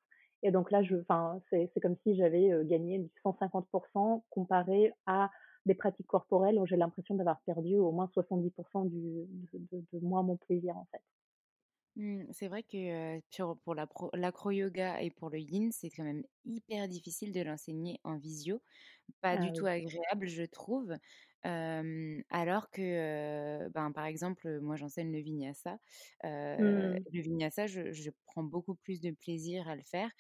Et donc là, je, enfin, c'est, comme si j'avais euh, gagné du 150% comparé à des pratiques corporelles où j'ai l'impression d'avoir perdu au moins 70% du, de, de, de moi, mon plaisir en fait. Mmh, c'est vrai que euh, sur- pour l'acro- l'acro-yoga et pour le yin, c'est quand même hyper difficile de l'enseigner en visio. Pas Ah du tout oui. agréable, je trouve. Euh, alors que, euh, ben, par exemple, moi j'enseigne le vinyasa. Euh, Hmm. le vinyasa, je, je prends beaucoup plus de plaisir à le faire,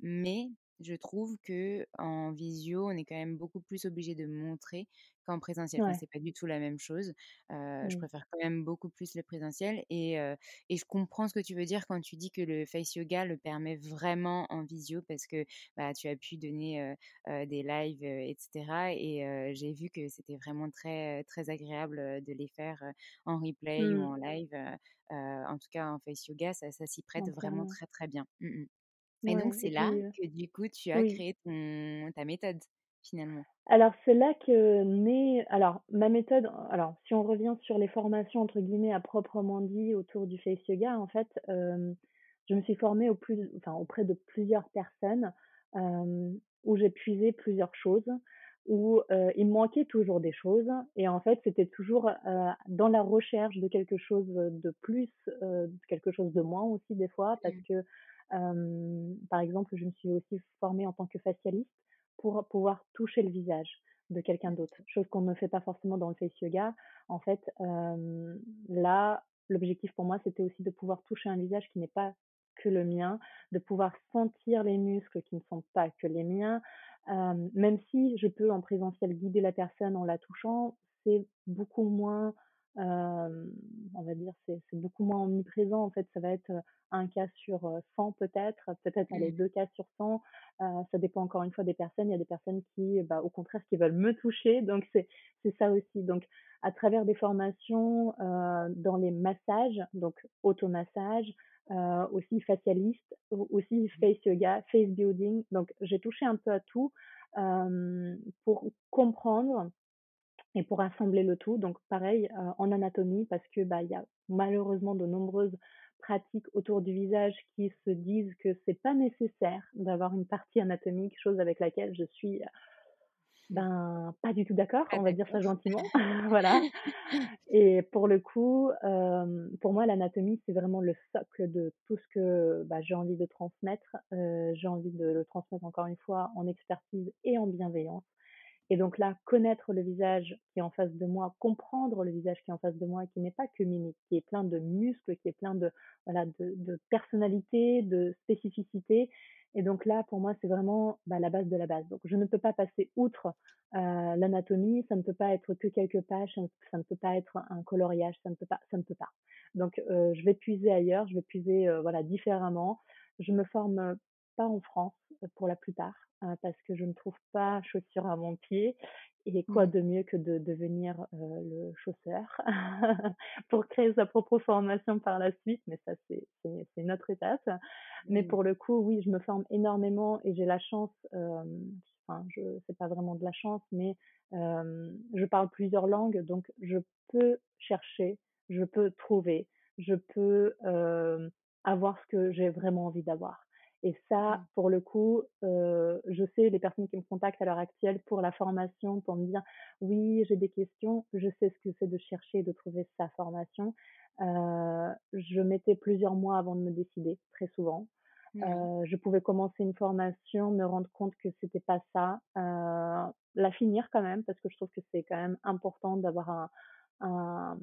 mais je trouve que en visio, on est quand même beaucoup plus obligé de montrer qu'en présentiel. Enfin, Ouais. c'est pas du tout la même chose. Euh, je préfère quand même beaucoup plus le présentiel et euh, et je comprends ce que tu veux dire quand tu dis que le face yoga le permet vraiment en visio parce que bah, tu as pu donner euh, des lives, etc. Et j'ai vu que c'était vraiment très, très agréable de les faire en replay ou Hmm. en live. en tout cas, en face yoga, ça, ça s'y prête vraiment très, très bien. Mm, mm. Et donc, c'est là puis, que du coup, tu as oui. créé ton, ta méthode, finalement. Alors, c'est là que naît. Alors, ma méthode. Alors, si on revient sur les formations, entre guillemets, à proprement dit, autour du face yoga, en fait, euh, je me suis formée au plus, enfin, auprès de plusieurs personnes euh, où j'ai puisé plusieurs choses, où euh, il me manquait toujours des choses. Et en fait, c'était toujours dans la recherche de quelque chose de plus, quelque chose de moins aussi, des fois, parce Mm. que, par exemple, je me suis aussi formée en tant que facialiste pour pouvoir toucher le visage de quelqu'un d'autre, chose qu'on ne fait pas forcément dans le face yoga. En fait, euh, là, l'objectif pour moi, c'était aussi de pouvoir toucher un visage qui n'est pas que le mien, de pouvoir sentir les muscles qui ne sont pas que les miens, euh, même si je peux en présentiel guider la personne en la touchant, c'est beaucoup moins on va dire, c'est beaucoup moins omniprésent. En fait, ça va être un cas sur 100 peut-être, peut-être aller Mmh. deux cas sur 100. ça dépend encore une fois des personnes. Il y a des personnes qui, bah, au contraire, qui veulent me toucher. Donc, c'est c'est ça aussi. Donc, à travers des formations dans les massages, donc automassage, euh, aussi facialiste, aussi face yoga, face building. Donc, j'ai touché un peu à tout pour comprendre et pour assembler le tout. Donc, pareil, euh, en anatomie, parce que bah, il y a malheureusement de nombreuses pratiques autour du visage qui se disent que c'est pas nécessaire d'avoir une partie anatomique, chose avec laquelle je suis ben pas du tout d'accord, on va dire ça gentiment, voilà. Et pour le coup, euh, pour moi, l'anatomie, c'est vraiment le socle de tout ce que bah, j'ai envie de transmettre. Euh, j'ai envie de le transmettre encore une fois en expertise et en bienveillance. Et donc là, connaître le visage qui est en face de moi, comprendre le visage qui est en face de moi, qui n'est pas que mimique, qui est plein de muscles, qui est plein de voilà de, de personnalité, de spécificité. Et donc là, pour moi, c'est vraiment bah, la base de la base. Donc je ne peux pas passer outre euh, l'anatomie, ça ne peut pas être que quelques pages, ça ne, peut pas être un coloriage, ça ne peut pas, ça ne peut pas. Donc euh, je vais puiser ailleurs, je vais puiser euh, voilà différemment. Je me forme pas en France pour la plupart euh, parce que je ne trouve pas chaussures à mon pied. Et quoi Mmh. de mieux que de devenir euh, le chausseur pour créer sa propre formation par la suite, mais ça c'est c'est autre étape. Mais pour le coup, oui, je me forme énormément et j'ai la chance, euh, enfin, je c'est pas vraiment de la chance, mais euh, je parle plusieurs langues, donc je peux chercher, je peux trouver, je peux euh, avoir ce que j'ai vraiment envie d'avoir. Et ça, Mmh. pour le coup, euh, je sais, les personnes qui me contactent à l'heure actuelle pour la formation, pour me dire, oui, j'ai des questions, je sais ce que c'est de chercher et de trouver sa formation. Euh, je mettais plusieurs mois avant de me décider, très souvent. Mmh. Euh, je pouvais commencer une formation, me rendre compte que c'était pas ça, euh, la finir quand même, parce que je trouve que c'est quand même important d'avoir un, un,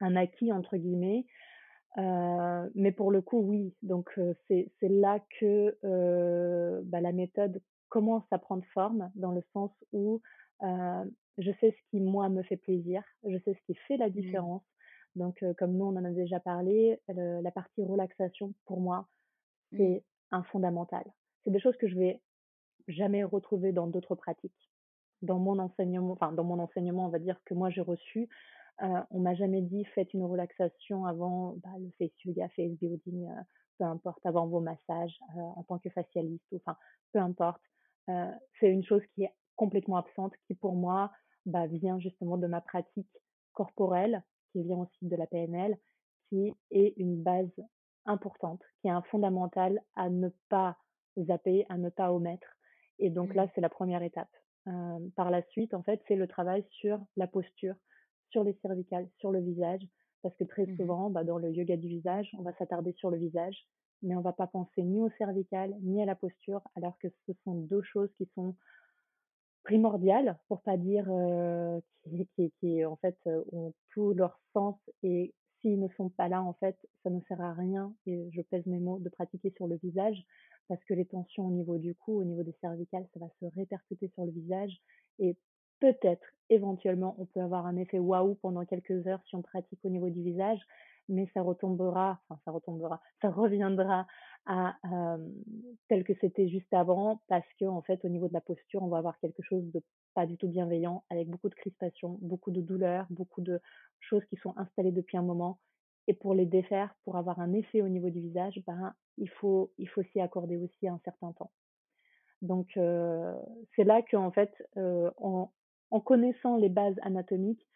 un acquis, entre guillemets. Euh, mais pour le coup, oui. Donc euh, c'est là que euh, bah, la méthode commence à prendre forme, dans le sens où euh, je sais ce qui moi me fait plaisir, je sais ce qui fait la Mmh. différence. Donc euh, comme nous on en a déjà parlé, le- la partie relaxation pour moi Mmh. c'est un fondamental. C'est des choses que je vais jamais retrouver dans d'autres pratiques dans mon enseignement, enfin dans mon enseignement, on va dire que moi j'ai reçu, euh, on m'a jamais dit faites une relaxation avant bah, le face yoga, face building, euh, peu importe, avant vos massages euh, en tant que facialiste, ou enfin peu importe. Euh, c'est une chose qui est complètement absente, qui pour moi bah, vient justement de ma pratique corporelle, qui vient aussi de la PNL, qui est une base importante, qui est un fondamental à ne pas zapper, à ne pas omettre. Et donc là, Mmh. c'est la première étape. Euh, par la suite, en fait, c'est le travail sur la posture, sur les cervicales, sur le visage, parce que très Mmh mh. souvent, bah, dans le yoga du visage, on va s'attarder sur le visage, mais on va pas penser ni au cervical, ni à la posture, alors que ce sont deux choses qui sont primordiales, pour pas dire euh, qui, qui, qui, en fait euh, ont tout leur sens et s'ils ne sont pas là, en fait, ça ne sert à rien, et je pèse mes mots, de pratiquer sur le visage, parce que les tensions au niveau du cou, au niveau des cervicales, ça va se répercuter sur le visage, et peut-être, éventuellement, on peut avoir un effet waouh pendant quelques heures si on pratique au niveau du visage, mais ça retombera, enfin ça retombera, ça reviendra à tel que c'était juste avant, parce que en fait, au niveau de la posture, on va avoir quelque chose de pas du tout bienveillant, avec beaucoup de crispation, beaucoup de douleur, beaucoup de choses qui sont installées depuis un moment. Et pour les défaire, pour avoir un effet au niveau du visage, ben, il faut, il faut s'y accorder aussi un certain temps. Donc, c'est là qu'en fait, euh, en, en, connaissant les bases anatomiques,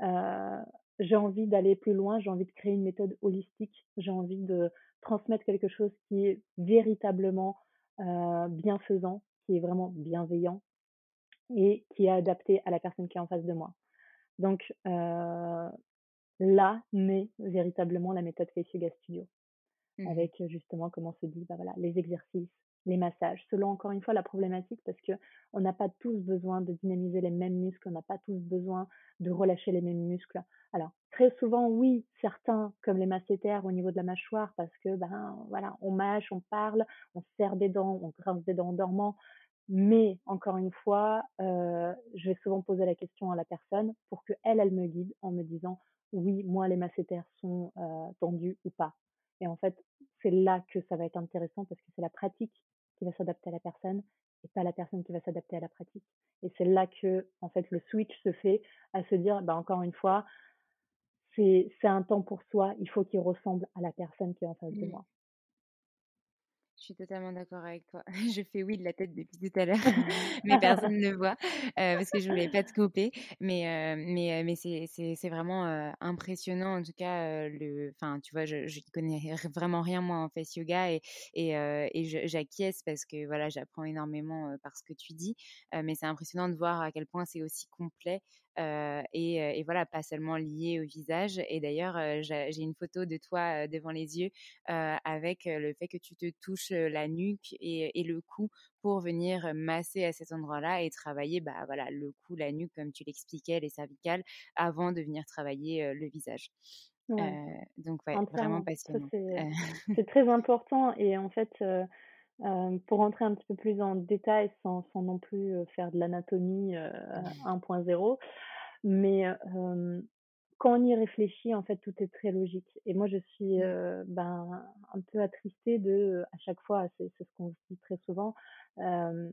euh, j'ai envie d'aller plus loin, j'ai envie de créer une méthode holistique, j'ai envie de transmettre quelque chose qui est véritablement euh, bienfaisant, qui est vraiment bienveillant et qui est adapté à la personne qui est en face de moi. Donc euh, là naît véritablement la méthode Face Yoga Studio, mmh. avec justement, comme on se dit, bah voilà, les exercices, les massages, selon encore une fois la problématique, parce que on n'a pas tous besoin de dynamiser les mêmes muscles, on n'a pas tous besoin de relâcher les mêmes muscles. Alors très souvent, oui, certains comme les masséters au niveau de la mâchoire, parce que ben voilà, on mâche, on parle, on serre des dents, on grince des dents en dormant, Mais encore une fois, je vais souvent poser la question à la personne pour que elle, elle me guide en me disant oui, moi les masséters sont tendus ou pas. Et en fait, c'est là que ça va être intéressant parce que c'est la pratique qui va s'adapter à la personne et pas la personne qui va s'adapter à la pratique. Et c'est là que, en fait, le switch se fait à se dire, bah, encore une fois, c'est un temps pour soi, il faut qu'il ressemble à la personne qui est en face de Mmh. moi. Je suis totalement d'accord avec toi. Je fais oui de la tête depuis tout à l'heure, mais personne ne voit euh, parce que je voulais pas te couper. Mais euh, mais euh, mais c'est vraiment euh, impressionnant en tout cas le. Enfin tu vois je je connais vraiment rien moi en face yoga et et et j'acquiesce parce que voilà j'apprends énormément par ce que tu dis. Mais c'est impressionnant de voir à quel point c'est aussi complet et, euh, et voilà pas seulement lié au visage. Et d'ailleurs euh, j'ai une photo de toi euh, devant les yeux euh, avec euh, le fait que tu te touches euh, la nuque et, et le cou pour venir masser à cet endroit-là et travailler bah voilà le cou, la nuque comme tu l'expliquais, les cervicales avant de venir travailler euh, le visage. Ouais, Euh, donc ouais, vraiment passionnant. c'est Euh, c'est très important. Et en fait, euh, pour rentrer un petit peu plus en détail sans, sans non plus euh, faire de l'anatomie euh, 1.0, mais euh, quand on y réfléchit, en fait, tout est très logique. Et moi, je suis Mmh. euh, ben, un peu attristée de, à chaque fois, c'est ce qu'on se dit très souvent, euh,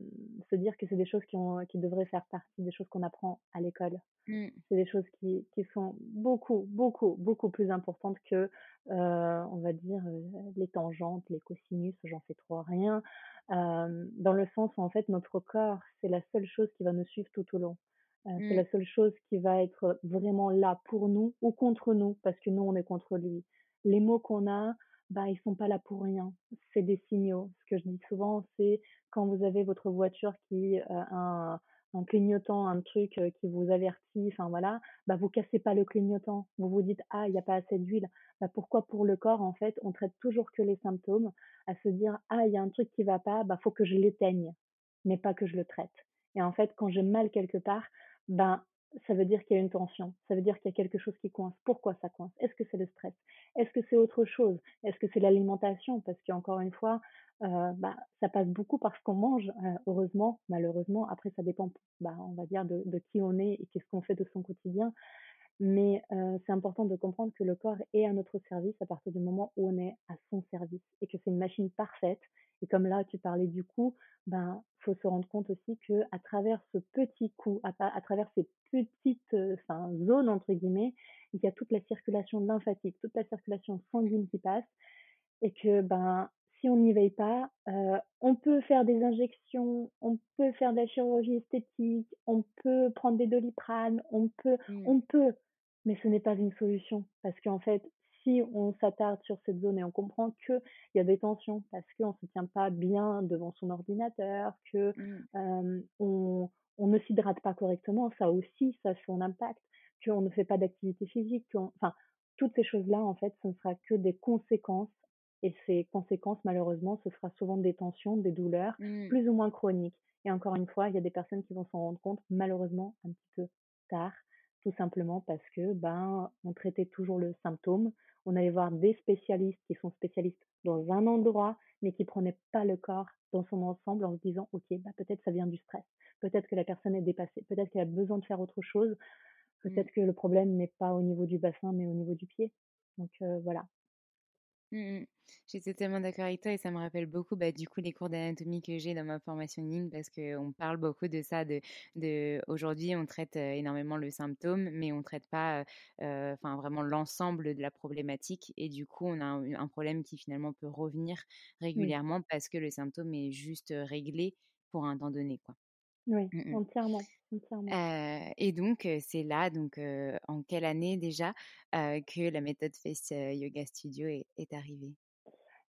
se dire que c'est des choses qui, ont, qui devraient faire partie des choses qu'on apprend à l'école. Mm. C'est des choses qui, qui sont beaucoup, beaucoup, beaucoup plus importantes que, euh, on va dire, euh, les tangentes, les cosinus, j'en sais trop rien, euh, dans le sens où, en fait, notre corps, c'est la seule chose qui va nous suivre tout au long. Euh, c'est Mm. la seule chose qui va être vraiment là pour nous ou contre nous, parce que nous, on est contre lui. Les mots qu'on a, bah, ils sont pas là pour rien. C'est des signaux. Ce que je dis souvent, c'est quand vous avez votre voiture qui euh, un, un clignotant, un truc euh, qui vous avertit, enfin voilà, bah vous cassez pas le clignotant. Vous vous dites ah il y a pas assez d'huile. Bah pourquoi pour le corps en fait on traite toujours que les symptômes, à se dire ah il y a un truc qui va pas, bah faut que je l'éteigne, mais pas que je le traite. Et en fait quand j'ai mal quelque part, ben ça veut dire qu'il y a une tension, ça veut dire qu'il y a quelque chose qui coince. Pourquoi ça coince? Est-ce que c'est le stress? Est-ce que c'est autre chose? Est-ce que c'est l'alimentation? Parce qu'encore une fois, bah, ça passe beaucoup par ce qu'on mange, euh, heureusement, malheureusement. Après, ça dépend, bah, on va dire, de, de qui on est et qu'est-ce qu'on fait de son quotidien. Mais euh, c'est important de comprendre que le corps est à notre service à partir du moment où on est à son service et que c'est une machine parfaite. Et comme là, tu parlais du coup, ben, faut se rendre compte aussi que à travers ce petit coup, à, à travers ces petites euh, enfin, zones entre guillemets, il y a toute la circulation lymphatique, toute la circulation sanguine qui passe, et que ben si on n'y veille pas, euh, on peut faire des injections, on peut faire de la chirurgie esthétique, on peut prendre des doliprane, on peut, Mm. on peut, mais ce n'est pas une solution parce qu'en fait, si on s'attarde sur cette zone et on comprend qu'il y a des tensions parce qu'on ne se tient pas bien devant son ordinateur, que Mm. euh, on, on ne s'hydrate pas correctement, ça aussi, ça a son impact, qu'on ne fait pas d'activité physique, enfin, toutes ces choses-là, en fait, ce ne sera que des conséquences. Et ces conséquences, malheureusement, ce sera souvent des tensions, des douleurs, Mm. plus ou moins chroniques. Et encore une fois, il y a des personnes qui vont s'en rendre compte, malheureusement, un petit peu tard, tout simplement parce que, ben, on traitait toujours le symptôme. On allait voir des spécialistes qui sont spécialistes dans un endroit, mais qui prenaient pas le corps dans son ensemble en se disant, OK, bah, peut-être ça vient du stress. Peut-être que la personne est dépassée. Peut-être qu'elle a besoin de faire autre chose. Mm. Peut-être que le problème n'est pas au niveau du bassin, mais au niveau du pied. Donc, euh, voilà. Mm, mm. Je suis totalement d'accord avec toi et ça me rappelle beaucoup bah, du coup les cours d'anatomie que j'ai dans ma formation Yin parce qu'on parle beaucoup de ça. De, de aujourd'hui, on traite euh, énormément le symptôme, mais on traite pas euh, enfin vraiment l'ensemble de la problématique et du coup, on a un, un problème qui finalement peut revenir régulièrement parce que le symptôme est juste réglé pour un temps donné, quoi. Oui, Mm, mm. entièrement, entièrement. Euh, et donc, c'est là, donc euh, en quelle année déjà, euh, que la méthode Face Yoga Studio est, est arrivée?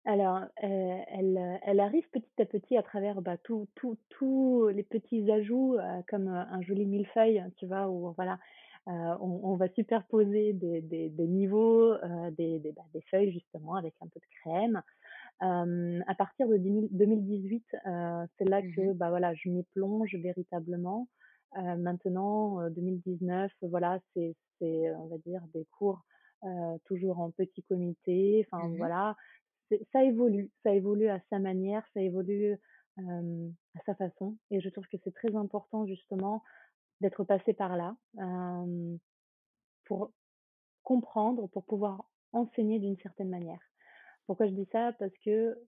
Alors, elle, elle arrive petit à petit à travers bah, tous tout, tout les petits ajouts, comme un joli millefeuille, tu vois, où voilà, euh, on, on va superposer des, des, des niveaux, euh, des, des, bah, des feuilles justement avec un peu de crème. Euh, à partir de 10 2018, euh, c'est là que Mhm. bah voilà, je m'y plonge véritablement. Euh, maintenant, euh, 2019, voilà, c'est c'est on va dire des cours euh, toujours en petit comité. Enfin Mhm. voilà, ça évolue, ça évolue à sa manière, ça évolue à sa façon. Et je trouve que c'est très important justement d'être passé par là pour comprendre, pour pouvoir enseigner d'une certaine manière. Pourquoi je dis ça? Parce que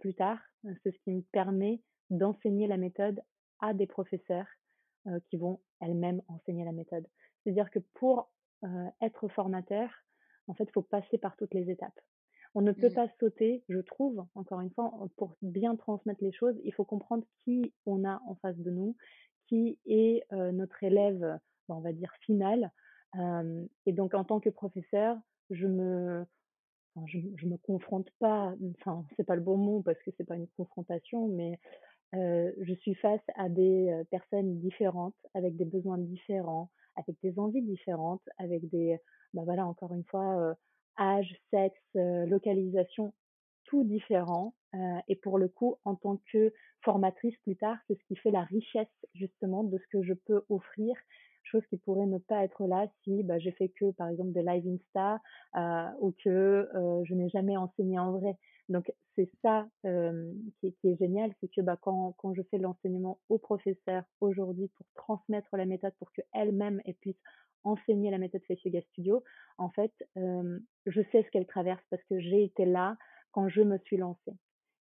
plus tard, c'est ce qui me permet d'enseigner la méthode à des professeurs qui vont elles-mêmes enseigner la méthode. C'est-à-dire que pour être formateur, en fait, il faut passer par toutes les étapes. On ne peut mmh. pas sauter, je trouve, encore une fois, pour bien transmettre les choses, il faut comprendre qui on a en face de nous, qui est notre élève, on va dire, final. et donc, en tant que professeur, je me, je, je me confronte pas, enfin, c'est pas le bon mot parce que c'est pas une confrontation, mais je suis face à des personnes différentes, avec des besoins différents, avec des envies différentes, avec des, bah voilà, encore une fois, âge, sexe, localisation, tout différent. et pour le coup, en tant que formatrice plus tard, c'est ce qui fait la richesse justement de ce que je peux offrir chose qui pourrait ne pas être là si bah, j'ai fait que par exemple des live Insta ou que je n'ai jamais enseigné en vrai. Donc c'est ça qui, qui, est génial, c'est que bah, quand, quand je fais l'enseignement aux professeurs aujourd'hui pour transmettre la méthode pour qu'elles-mêmes puissent enseigner la méthode Face Yoga Studio, en fait, je sais ce qu'elle traverse parce que j'ai été là quand je me suis lancée.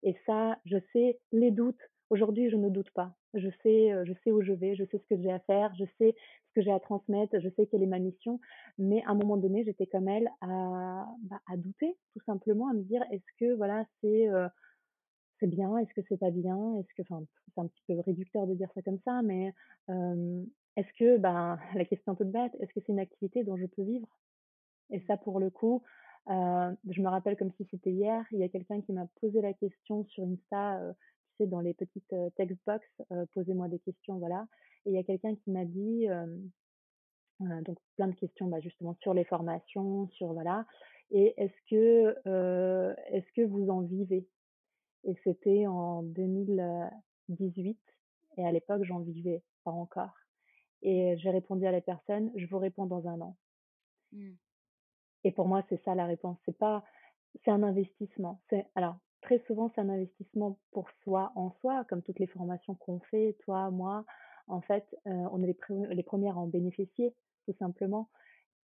Et ça, je sais les doutes. Aujourd'hui, je ne doute pas. Je sais, je sais où je vais, je sais ce que j'ai à faire, je sais ce que j'ai à transmettre, je sais quelle est ma mission. Mais à un moment donné, j'étais comme elle à, bah, à douter, tout simplement, à me dire est-ce que voilà, c'est c'est bien, est-ce que c'est pas bien, est-ce que, enfin, c'est un petit peu réducteur de dire ça comme ça, mais est-ce que, ben, la question toute bête, est-ce que c'est une activité dont je peux vivre? Et ça, pour le coup, euh, je me rappelle comme si c'était hier, il y a quelqu'un qui m'a posé la question sur Insta, euh, sais, dans les petites text box, posez-moi des questions, voilà. Et il y a quelqu'un qui m'a dit, donc plein de questions, bah, justement sur les formations, sur voilà. Et est-ce que, est-ce que vous en vivez? Et c'était en 2018, et à l'époque, j'en vivais pas encore. Et j'ai répondu à la personne, je vous réponds dans un an. Mmh. Et pour moi, c'est ça la réponse. C'est pas, c'est un investissement. C'est, alors, très souvent, c'est un investissement pour soi en soi, comme toutes les formations qu'on fait, toi, moi. En fait, on est les, premières à en bénéficier, tout simplement.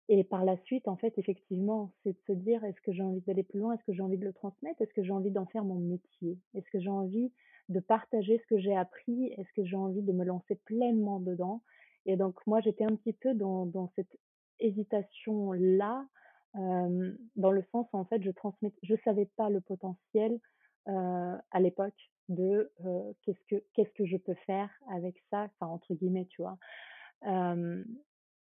Et par la suite, en fait, effectivement, c'est de se dire, est-ce que j'ai envie d'aller plus loin? Est-ce que j'ai envie de le transmettre? Est-ce que j'ai envie d'en faire mon métier? Est-ce que j'ai envie de partager ce que j'ai appris? Est-ce que j'ai envie de me lancer pleinement dedans? Et donc, moi, j'étais un petit peu dans, dans cette hésitation-là, dans le sens où, en fait, je transmets, je savais pas le potentiel à l'époque de qu'est-ce que qu'est-ce que je peux faire avec ça, enfin entre guillemets, tu vois?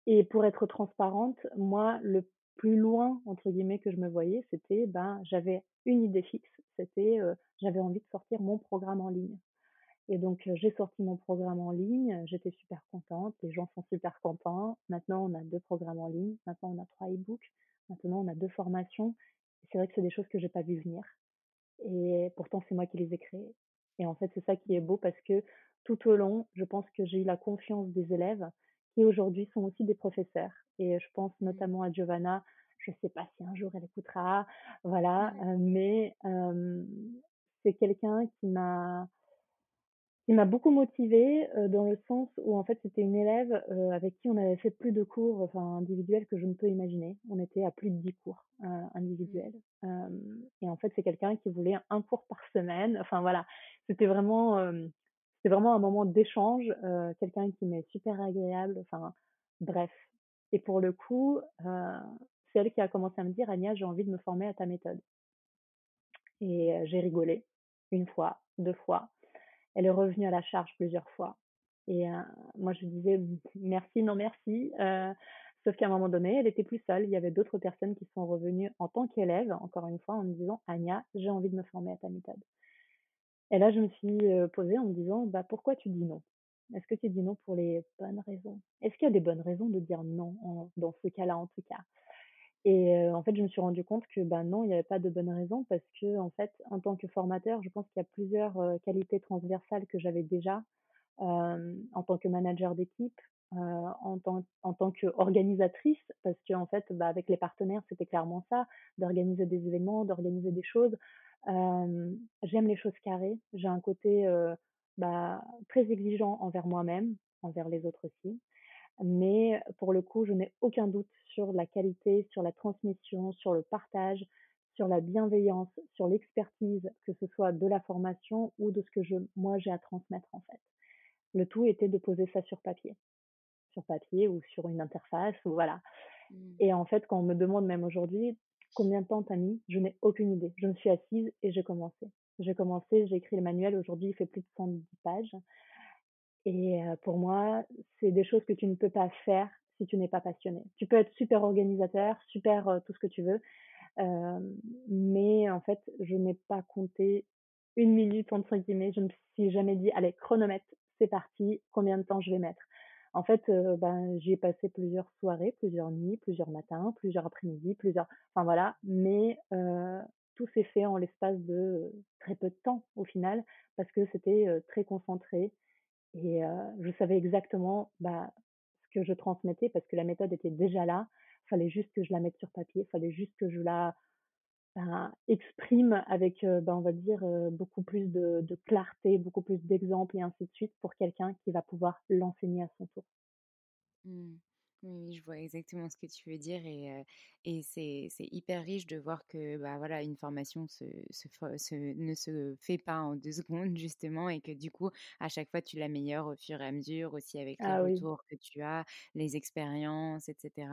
et pour être transparente, moi, le plus loin entre guillemets que je me voyais, c'était ben j'avais une idée fixe, c'était j'avais envie de sortir mon programme en ligne. Et donc, j'ai sorti mon programme en ligne, j'étais super contente, les gens sont super contents. Maintenant, on a deux programmes en ligne, maintenant on a trois e-books, maintenant on a deux formations. C'est vrai que c'est des choses que j'ai pas vu venir. Et pourtant, c'est moi qui les ai créées. Et en fait, c'est ça qui est beau parce que tout au long, je pense que j'ai eu la confiance des élèves qui aujourd'hui sont aussi des professeurs. Et je pense notamment à Giovanna, je sais pas si un jour elle écoutera, voilà, mais c'est quelqu'un qui m'a il m'a beaucoup motivée dans le sens où en fait c'était une élève avec qui on avait fait plus de cours enfin individuels que je ne peux imaginer. On était à plus de 10 cours individuels. et en fait c'est quelqu'un qui voulait un cours par semaine. Enfin voilà, c'était vraiment c'était vraiment un moment d'échange. quelqu'un qui m'est super agréable. Enfin bref. Et pour le coup, c'est elle qui a commencé à me dire Ania, j'ai envie de me former à ta méthode. Et j'ai rigolé une fois, deux fois elle est revenue à la charge plusieurs fois. Et moi, je disais merci, non merci. sauf qu'à un moment donné, elle était plus seule. Il y avait d'autres personnes qui sont revenues en tant qu'élève, encore une fois, en me disant Anya, j'ai envie de me former à ta méthode. Et là, je me suis posée en me disant bah, pourquoi tu dis non? Est-ce que tu dis non pour les bonnes raisons? Est-ce qu'il y a des bonnes raisons de dire non dans ce cas-là, en tout cas? Et en fait, je me suis rendu compte que ben non, il n'y avait pas de bonne raison parce que en fait, en tant que formateur, je pense qu'il y a plusieurs qualités transversales que j'avais déjà en tant que manager d'équipe, en tant, en tant qu'organisatrice, parce que en fait, bah, avec les partenaires, c'était clairement ça, d'organiser des événements, d'organiser des choses. j'aime les choses carrées. J'ai un côté bah, très exigeant envers moi-même, envers les autres aussi. Mais pour le coup, je n'ai aucun doute sur la qualité, sur la transmission, sur le partage, sur la bienveillance, sur l'expertise, que ce soit de la formation ou de ce que je, moi j'ai à transmettre en fait. Le tout était de poser ça sur papier, sur papier ou sur une interface ou voilà. Mmh. Et en fait, quand on me demande même aujourd'hui combien de temps t'as mis, je n'ai aucune idée. Je me suis assise et j'ai commencé. J'ai commencé, j'ai écrit le manuel. Aujourd'hui, il fait plus de 110 pages. Et pour moi, c'est des choses que tu ne peux pas faire si tu n'es pas passionné. Tu peux être super organisateur, super tout ce que tu veux, mais en fait, je n'ai pas compté une minute entre guillemets. Je me suis jamais dit, allez, chronomètre, c'est parti, combien de temps je vais mettre? En fait, ben, j'y ai passé plusieurs soirées, plusieurs nuits, plusieurs matins, plusieurs après-midi, plusieurs, enfin voilà, mais tout s'est fait en l'espace de très peu de temps au final, parce que c'était très concentré et je savais exactement bah, que je transmettais parce que la méthode était déjà là. Il fallait juste que je la mette sur papier, fallait juste que je la ben, exprime avec, ben, on va dire, beaucoup plus de, de clarté, beaucoup plus d'exemples et ainsi de suite pour quelqu'un qui va pouvoir l'enseigner à son tour. Mmh. Oui, je vois exactement ce que tu veux dire et, et c'est, hyper riche de voir que bah, voilà, une formation se, se, ne se fait pas en deux secondes justement et que du coup, à chaque fois, tu l'améliores au fur et à mesure aussi avec les ah retours que tu as, les expériences, etc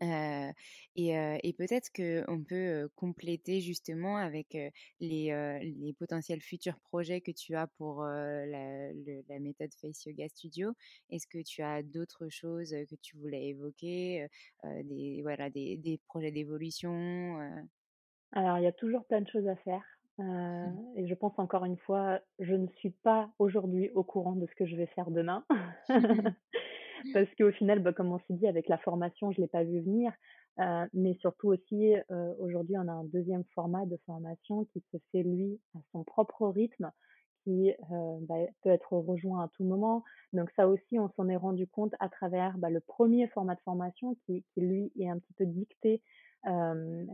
et, peut-être qu'on peut compléter justement avec les, les, potentiels futurs projets que tu as pour la, la, méthode Face Yoga Studio. Est-ce que tu as d'autres choses que tu voulais évoquer, des, voilà, des, des projets d'évolution Alors, il y a toujours plein de choses à faire. Mmh. Et je pense encore une fois, je ne suis pas aujourd'hui au courant de ce que je vais faire demain. parce qu'au final, bah, comme on s'est dit, avec la formation, je ne l'ai pas vu venir. Euh, mais surtout aussi, euh, aujourd'hui, on a un deuxième format de formation qui se fait, lui, à son propre rythme, qui euh, bah, peut être rejoint à tout moment. Donc ça aussi, on s'en est rendu compte à travers bah, le premier format de formation qui, qui, lui, est un petit peu dicté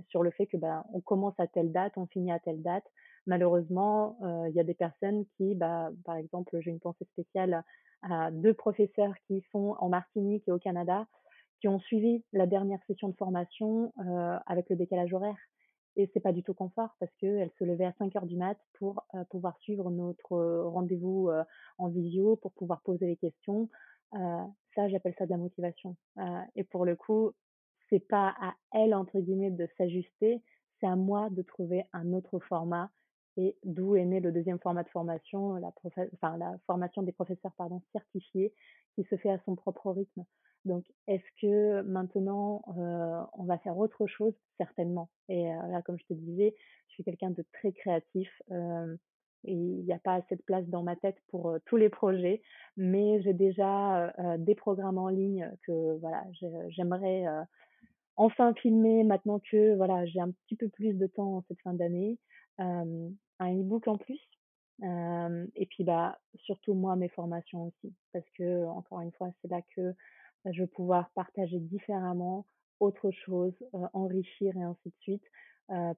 sur le fait que bah, on commence à telle date, on finit à telle date. Malheureusement, il y a des personnes qui, bah, par exemple, j'ai une pensée spéciale deux professeurs qui sont en Martinique et au Canada, qui ont suivi la dernière session de formation euh, avec le décalage horaire. Et c'est pas du tout confort parce qu'elles se levaient à 5 heures du mat pour euh, pouvoir suivre notre rendez-vous euh, en visio, pour pouvoir poser les questions. ça, j'appelle ça de la motivation. et pour le coup, c'est pas à elles entre guillemets de s'ajuster, c'est à moi de trouver un autre format et d'où est né le deuxième format de formation, la, enfin, la formation des professeurs certifiés, qui se fait à son propre rythme. Donc, est-ce que maintenant, euh, on va faire autre chose? Certainement. Et euh, là, comme je te disais, je suis quelqu'un de très créatif. Euh, il n'y a pas assez de place dans ma tête pour tous les projets, mais j'ai déjà des programmes en ligne que j'aimerais enfin filmer maintenant que j'ai un petit peu plus de temps cette fin d'année un e-book en plus. et puis bah surtout moi mes formations aussi parce que encore une fois c'est là que bah, je vais pouvoir partager différemment autre chose, enrichir et ainsi de suite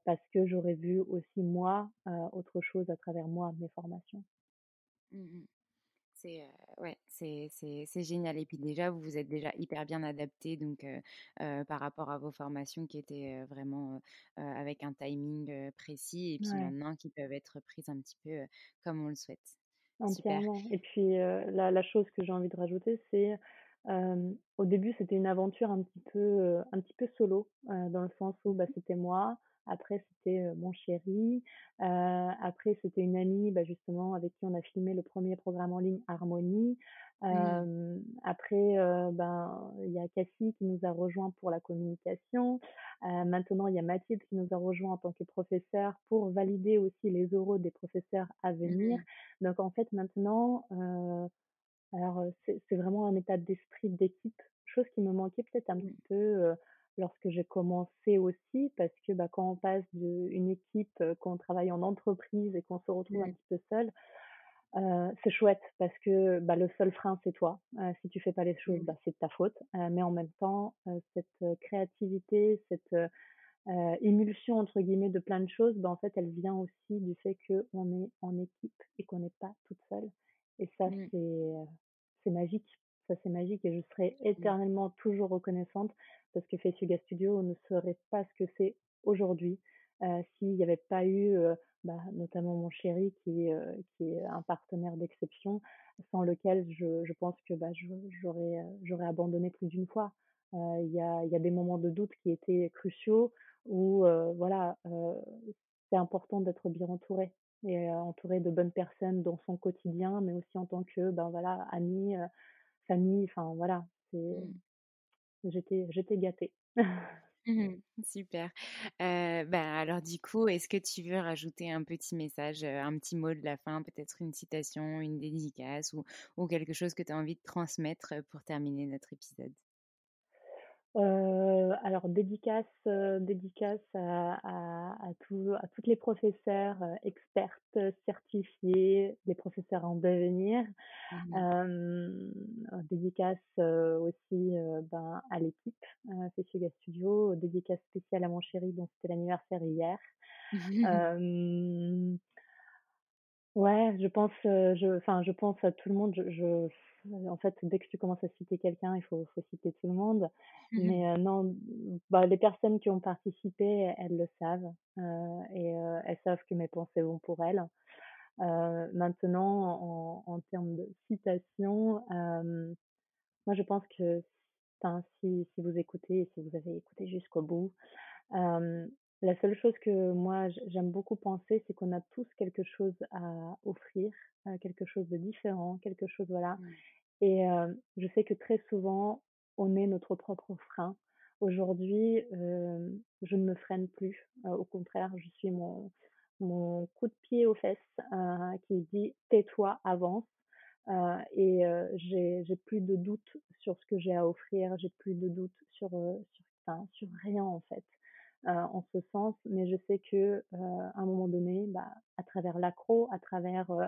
parce que j'aurais vu aussi moi autre chose à travers moi mes formations. Mmh c'est ouais, c'est, c'est, génial. Et puis déjà, vous vous êtes déjà hyper bien adapté donc par rapport à vos formations qui étaient vraiment avec un timing précis et puis maintenant qui peuvent être prises un petit peu comme on le souhaite. Entièrement. Et puis la, la, chose que j'ai envie de rajouter, c'est au début, c'était une aventure un petit peu, un petit peu solo, dans le sens où bah, c'était moi, après, c'était mon chéri. après, c'était une amie, bah, justement, avec qui on a filmé le premier programme en ligne Harmonie. Mmh. Après, ben, il y a Cassie qui nous a rejoint pour la communication. maintenant, il y a Mathilde qui nous a rejoint en tant que professeur pour valider aussi les oraux des professeurs à venir. Mmh. Donc, en fait, maintenant, alors c'est vraiment un état d'esprit d'équipe, chose qui me manquait peut-être un mmh. petit peu lorsque j'ai commencé aussi, parce que bah, quand on passe d'une équipe, qu'on travaille en entreprise et qu'on se retrouve un petit peu seul, c'est chouette parce que bah, le seul frein c'est toi. si tu fais pas les choses, mmh. bah, c'est de ta faute. mais en même temps, cette créativité, cette émulsion entre guillemets de plein de choses, ben, en fait, elle vient aussi du fait qu'on est en équipe et qu'on n'est pas toute seule. Et ça, Mmh. c'est c'est magique. Ça, c'est magique et je serai Mmh. éternellement toujours reconnaissante parce que Face Yoga Studio ne serait pas ce que c'est aujourd'hui euh, s'il n'y avait pas eu euh, bah, notamment mon chéri qui, est, euh, qui est un partenaire d'exception sans lequel je, pense que bah, j'aurais abandonné plus d'une fois. Il y, a, des moments de doute qui étaient cruciaux où voilà, c'est important d'être bien entouré et entouré de bonnes personnes dans son quotidien, mais aussi en tant que ben voilà, euh, famille, enfin voilà, Mmh. J'étais j'étais gâtée. Mmh Super. Heu, bah, alors du coup, est-ce que tu veux rajouter un petit message, un petit mot de la fin, peut-être une citation, une dédicace ou ou quelque chose que tu as envie de transmettre, pour terminer notre épisode? Heu, alors dédicace, heu, dédicace à à à tous à toutes les professeurs, heu, expertes, certifiées, les professeurs en devenir. Mmh Hem, dédicace, heu, aussi, ben, à l'équipe, Yoga Studio. Dédicace spéciale à mon chéri dont c'était l'anniversaire hier. Hem Ouais, je pense, je enfin, je pense à tout le monde. Je je en fait, dès que tu commences à citer quelqu'un, il faut faut citer tout le monde. Mais heu, non, mmh, bah, les personnes qui ont participé, elles le savent, heu et elles savent que mes pensées vont pour elles. Maintenant, en en termes de citation, moi, je pense que si si vous écoutez et si vous avez écouté jusqu'au bout, la seule chose que moi j'aime beaucoup penser, c'est qu'on a tous quelque chose à offrir, heu, quelque chose de différent, quelque chose voilà Mmh. et heu, je sais que très souvent, on est notre propre frein. Aujourd'hui, hem, je ne me freine plus, au contraire, je suis mon mon coup de pied aux fesses, qui dit: «Tais-toi, avance». Et j'ai j'ai plus de doute sur ce que j'ai à offrir, j'ai plus de doute sur, sur enfin, sur rien en fait, en ce sens. Mais je sais que, heu, à un moment donné, bah, à travers l'accro, à travers, heu,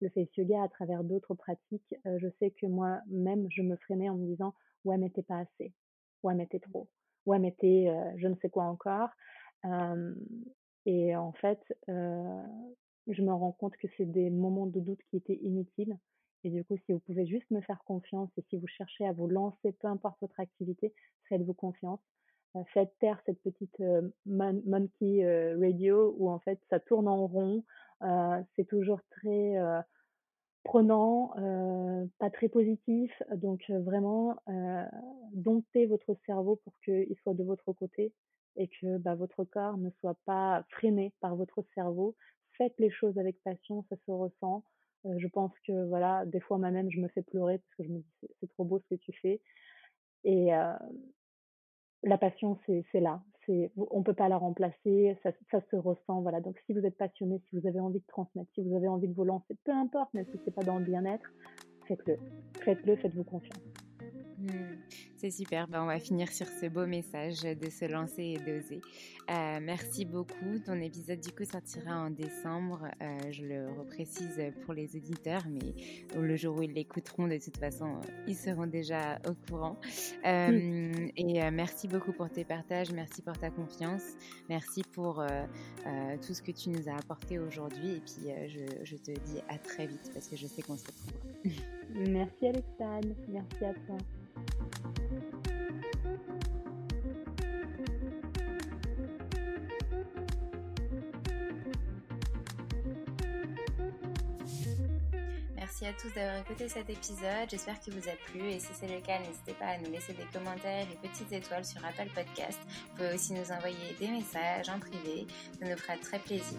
le face yoga, à travers d'autres pratiques, je sais que moi-même, je me freinais en me disant: «Ouais, mais tu pas assez. Ouais, mais tu trop. Ouais, mais tu es, je ne sais quoi encore». Et en fait, je me rends compte que c'est des moments de doute qui étaient inutiles et du coup, si vous pouvez juste me faire confiance et si vous cherchez à vous lancer, peu importe votre activité, faites-vous confiance. Faites taire cette petite, mon monkey, heu, radio où en fait ça tourne en rond, c'est toujours très, prenant, pas très positif. Donc vraiment, heu, domptez votre cerveau pour qu'il soit de votre côté et que, bah, votre corps ne soit pas freiné par votre cerveau. Faites les choses avec passion, ça se ressent. Je pense que voilà, des fois moi-même je me fais pleurer parce que je me dis: «C'est trop beau ce que tu fais» et la passion, c'est là, on peut pas la remplacer, ça ça se ressent, voilà. Donc si vous êtes passionné, si vous avez envie de transmettre, si vous avez envie de vous lancer, peu importe, même si c'est pas dans le bien-être, faites-le. Faites-le, faites-vous confiance. Mmh. C'est super, bah, on va finir sur ce beau message de se lancer et d'oser. Heu, merci beaucoup. Ton épisode du coup sortira en décembre, heu, je le reprécise pour les auditeurs, mais le jour où ils l'écouteront de toute façon, heu, ils seront déjà au courant. Et merci beaucoup pour tes partages, merci pour ta confiance, merci pour, tout ce que tu nous as apporté aujourd'hui et puis, je te dis à très vite parce que je sais qu'on se retrouvera. Merci Alexandre, merci à toi. Merci à tous d'avoir écouté cet épisode. J'espère qu'il vous a plu et si c'est le cas, n'hésitez pas à nous laisser des commentaires et petites étoiles sur Apple Podcast. Vous pouvez aussi nous envoyer des messages en privé. Ça nous fera très plaisir.